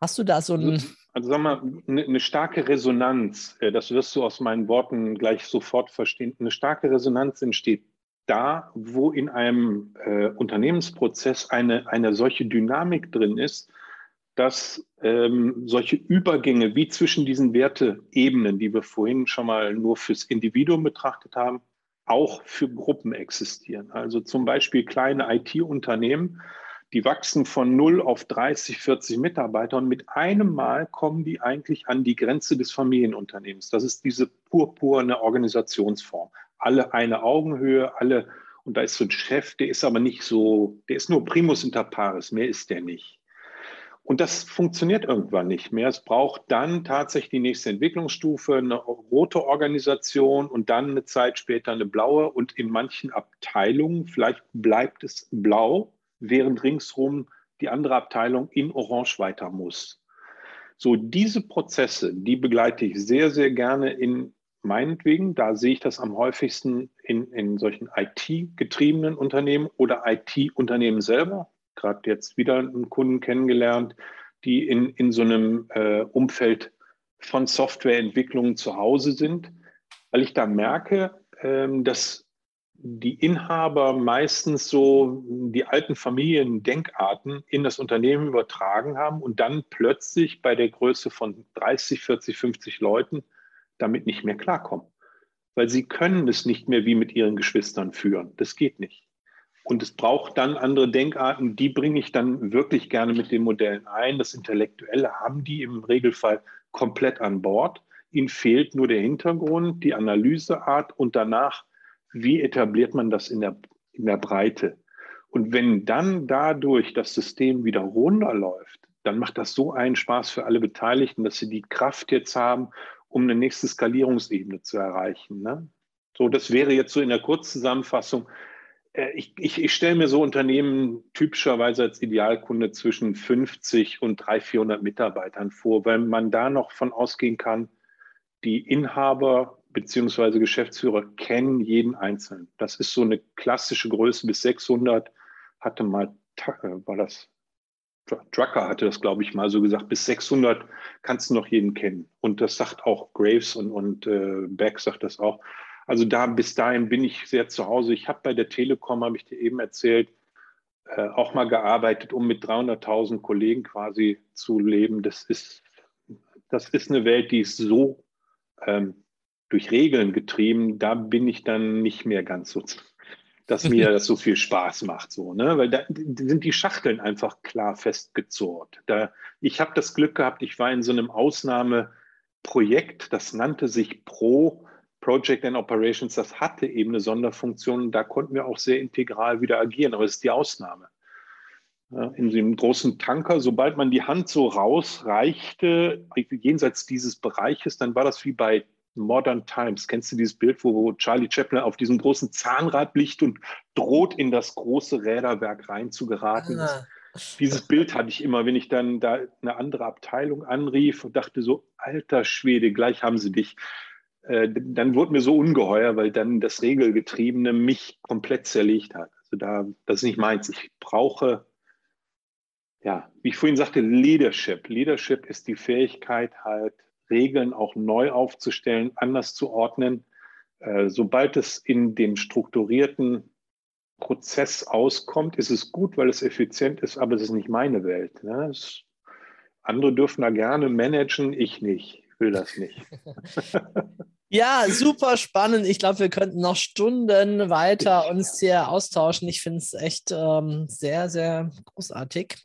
Speaker 4: hast du da so ein.
Speaker 5: Also sag mal, eine, eine starke Resonanz, äh, das wirst du aus meinen Worten gleich sofort verstehen. Eine starke Resonanz entsteht da, wo in einem äh, Unternehmensprozess eine, eine solche Dynamik drin ist, dass ähm, solche Übergänge wie zwischen diesen Werteebenen, die wir vorhin schon mal nur fürs Individuum betrachtet haben, auch für Gruppen existieren. Also zum Beispiel kleine IT-Unternehmen, die wachsen von 0 auf 30, 40 Mitarbeiter und mit einem Mal kommen die eigentlich an die Grenze des Familienunternehmens. Das ist diese purpurne Organisationsform alle eine Augenhöhe, alle, und da ist so ein Chef, der ist aber nicht so, der ist nur primus inter pares, mehr ist der nicht. Und das funktioniert irgendwann nicht mehr. Es braucht dann tatsächlich die nächste Entwicklungsstufe, eine rote Organisation und dann eine Zeit später eine blaue. Und in manchen Abteilungen, vielleicht bleibt es blau, während ringsrum die andere Abteilung in Orange weiter muss. So, diese Prozesse, die begleite ich sehr, sehr gerne in meinetwegen, da sehe ich das am häufigsten in, in solchen IT-getriebenen Unternehmen oder IT-Unternehmen selber. Gerade jetzt wieder einen Kunden kennengelernt, die in, in so einem äh, Umfeld von Softwareentwicklungen zu Hause sind, weil ich da merke, ähm, dass die Inhaber meistens so die alten Familiendenkarten in das Unternehmen übertragen haben und dann plötzlich bei der Größe von 30, 40, 50 Leuten damit nicht mehr klarkommen. Weil sie können es nicht mehr wie mit ihren Geschwistern führen. Das geht nicht. Und es braucht dann andere Denkarten, die bringe ich dann wirklich gerne mit den Modellen ein. Das Intellektuelle haben die im Regelfall komplett an Bord. Ihnen fehlt nur der Hintergrund, die Analyseart und danach, wie etabliert man das in der, in der Breite. Und wenn dann dadurch das System wieder runterläuft, dann macht das so einen Spaß für alle Beteiligten, dass sie die Kraft jetzt haben, um eine nächste Skalierungsebene zu erreichen. Ne? So, das wäre jetzt so in der Kurzzusammenfassung. Äh, ich, ich, ich stelle mir so Unternehmen typischerweise als Idealkunde zwischen 50 und 300, 400 Mitarbeitern vor, wenn man da noch von ausgehen kann, die Inhaber bzw. Geschäftsführer kennen jeden Einzelnen. Das ist so eine klassische Größe bis 600. Hatte mal, äh, war das Drucker hatte das, glaube ich, mal so gesagt, bis 600 kannst du noch jeden kennen. Und das sagt auch Graves und, und äh, Beck sagt das auch. Also da bis dahin bin ich sehr zu Hause. Ich habe bei der Telekom, habe ich dir eben erzählt, äh, auch mal gearbeitet, um mit 300.000 Kollegen quasi zu leben. Das ist, das ist eine Welt, die ist so ähm, durch Regeln getrieben. Da bin ich dann nicht mehr ganz so dass mir das so viel Spaß macht, so, ne? Weil da sind die Schachteln einfach klar festgezurrt. Da, ich habe das Glück gehabt, ich war in so einem Ausnahmeprojekt, das nannte sich Pro Project and Operations, das hatte eben eine Sonderfunktion, da konnten wir auch sehr integral wieder agieren, aber es ist die Ausnahme. in dem großen Tanker, sobald man die Hand so rausreichte, jenseits dieses Bereiches, dann war das wie bei Modern Times. Kennst du dieses Bild, wo, Charlie Chaplin auf diesem großen Zahnrad liegt und droht, in das große Räderwerk reinzugeraten? Ah. Dieses Bild hatte ich immer, wenn ich dann da eine andere Abteilung anrief und dachte so, alter Schwede, gleich haben sie dich. Äh, dann wurde mir so ungeheuer, weil dann das Regelgetriebene mich komplett zerlegt hat. Also da, das ist nicht meins. Ich brauche, ja, wie ich vorhin sagte, Leadership. Leadership ist die Fähigkeit halt, Regeln auch neu aufzustellen, anders zu ordnen. Äh, sobald es in den strukturierten Prozess auskommt, ist es gut, weil es effizient ist, aber es ist nicht meine Welt. Ne? Andere dürfen da gerne managen, ich nicht. Ich will das nicht. *laughs* *laughs*
Speaker 4: Ja, super spannend. Ich glaube, wir könnten noch Stunden weiter uns hier austauschen. Ich finde es echt ähm, sehr, sehr großartig.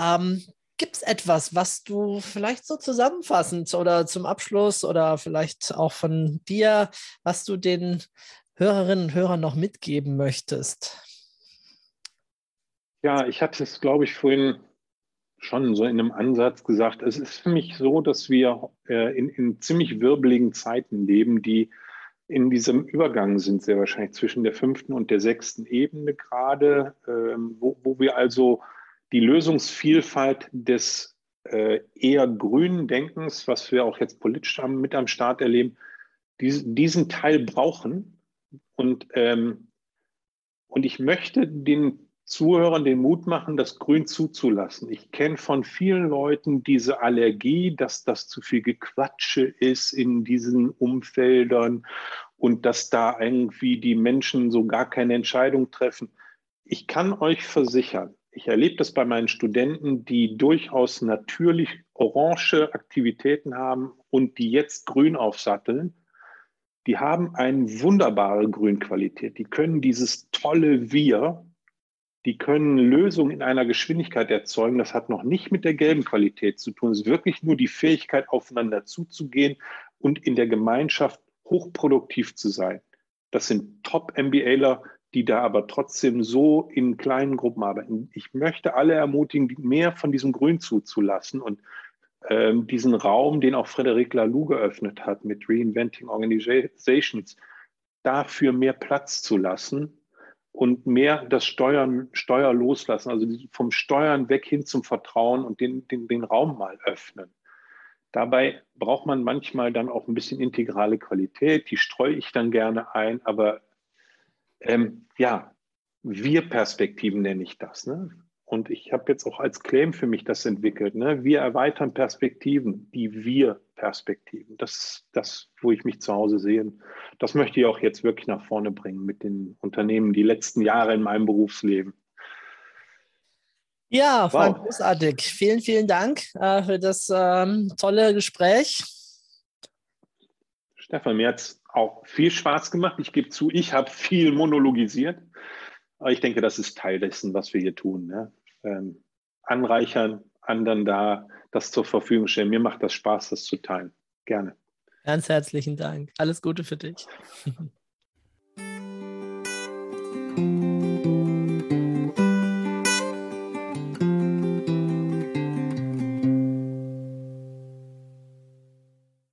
Speaker 4: Ähm, Gibt es etwas, was du vielleicht so zusammenfassend oder zum Abschluss oder vielleicht auch von dir, was du den Hörerinnen und Hörern noch mitgeben möchtest?
Speaker 5: Ja, ich hatte es, glaube ich, vorhin schon so in einem Ansatz gesagt. Es ist für mich so, dass wir äh, in, in ziemlich wirbeligen Zeiten leben, die in diesem Übergang sind, sehr wahrscheinlich zwischen der fünften und der sechsten Ebene gerade, ähm, wo, wo wir also die Lösungsvielfalt des äh, eher grünen Denkens, was wir auch jetzt politisch am, mit am Start erleben, diesen, diesen Teil brauchen. Und, ähm, und ich möchte den Zuhörern den Mut machen, das Grün zuzulassen. Ich kenne von vielen Leuten diese Allergie, dass das zu viel Gequatsche ist in diesen Umfeldern und dass da irgendwie die Menschen so gar keine Entscheidung treffen. Ich kann euch versichern, ich erlebe das bei meinen Studenten, die durchaus natürlich orange Aktivitäten haben und die jetzt grün aufsatteln. Die haben eine wunderbare Grünqualität. Die können dieses tolle Wir, die können Lösungen in einer Geschwindigkeit erzeugen. Das hat noch nicht mit der gelben Qualität zu tun. Es ist wirklich nur die Fähigkeit, aufeinander zuzugehen und in der Gemeinschaft hochproduktiv zu sein. Das sind Top-MBAler, die da aber trotzdem so in kleinen Gruppen arbeiten. Ich möchte alle ermutigen, mehr von diesem Grün zuzulassen und ähm, diesen Raum, den auch Frederic Laloux geöffnet hat mit Reinventing Organizations, dafür mehr Platz zu lassen und mehr das Steuern, Steuer loslassen, also vom Steuern weg hin zum Vertrauen und den, den, den Raum mal öffnen. Dabei braucht man manchmal dann auch ein bisschen integrale Qualität, die streue ich dann gerne ein, aber ähm, ja, Wir-Perspektiven nenne ich das. Ne? Und ich habe jetzt auch als Claim für mich das entwickelt. Ne? Wir erweitern Perspektiven, die Wir-Perspektiven. Das ist das, wo ich mich zu Hause sehe. Das möchte ich auch jetzt wirklich nach vorne bringen mit den Unternehmen, die letzten Jahre in meinem Berufsleben.
Speaker 4: Ja, Frank, wow. großartig. Vielen, vielen Dank äh, für das ähm, tolle Gespräch.
Speaker 5: Stefan, mir hat auch viel Spaß gemacht. Ich gebe zu, ich habe viel monologisiert. Aber ich denke, das ist Teil dessen, was wir hier tun. Ne? Ähm, anreichern, anderen da das zur Verfügung stellen. Mir macht das Spaß, das zu teilen. Gerne.
Speaker 4: Ganz herzlichen Dank. Alles Gute für dich. *laughs*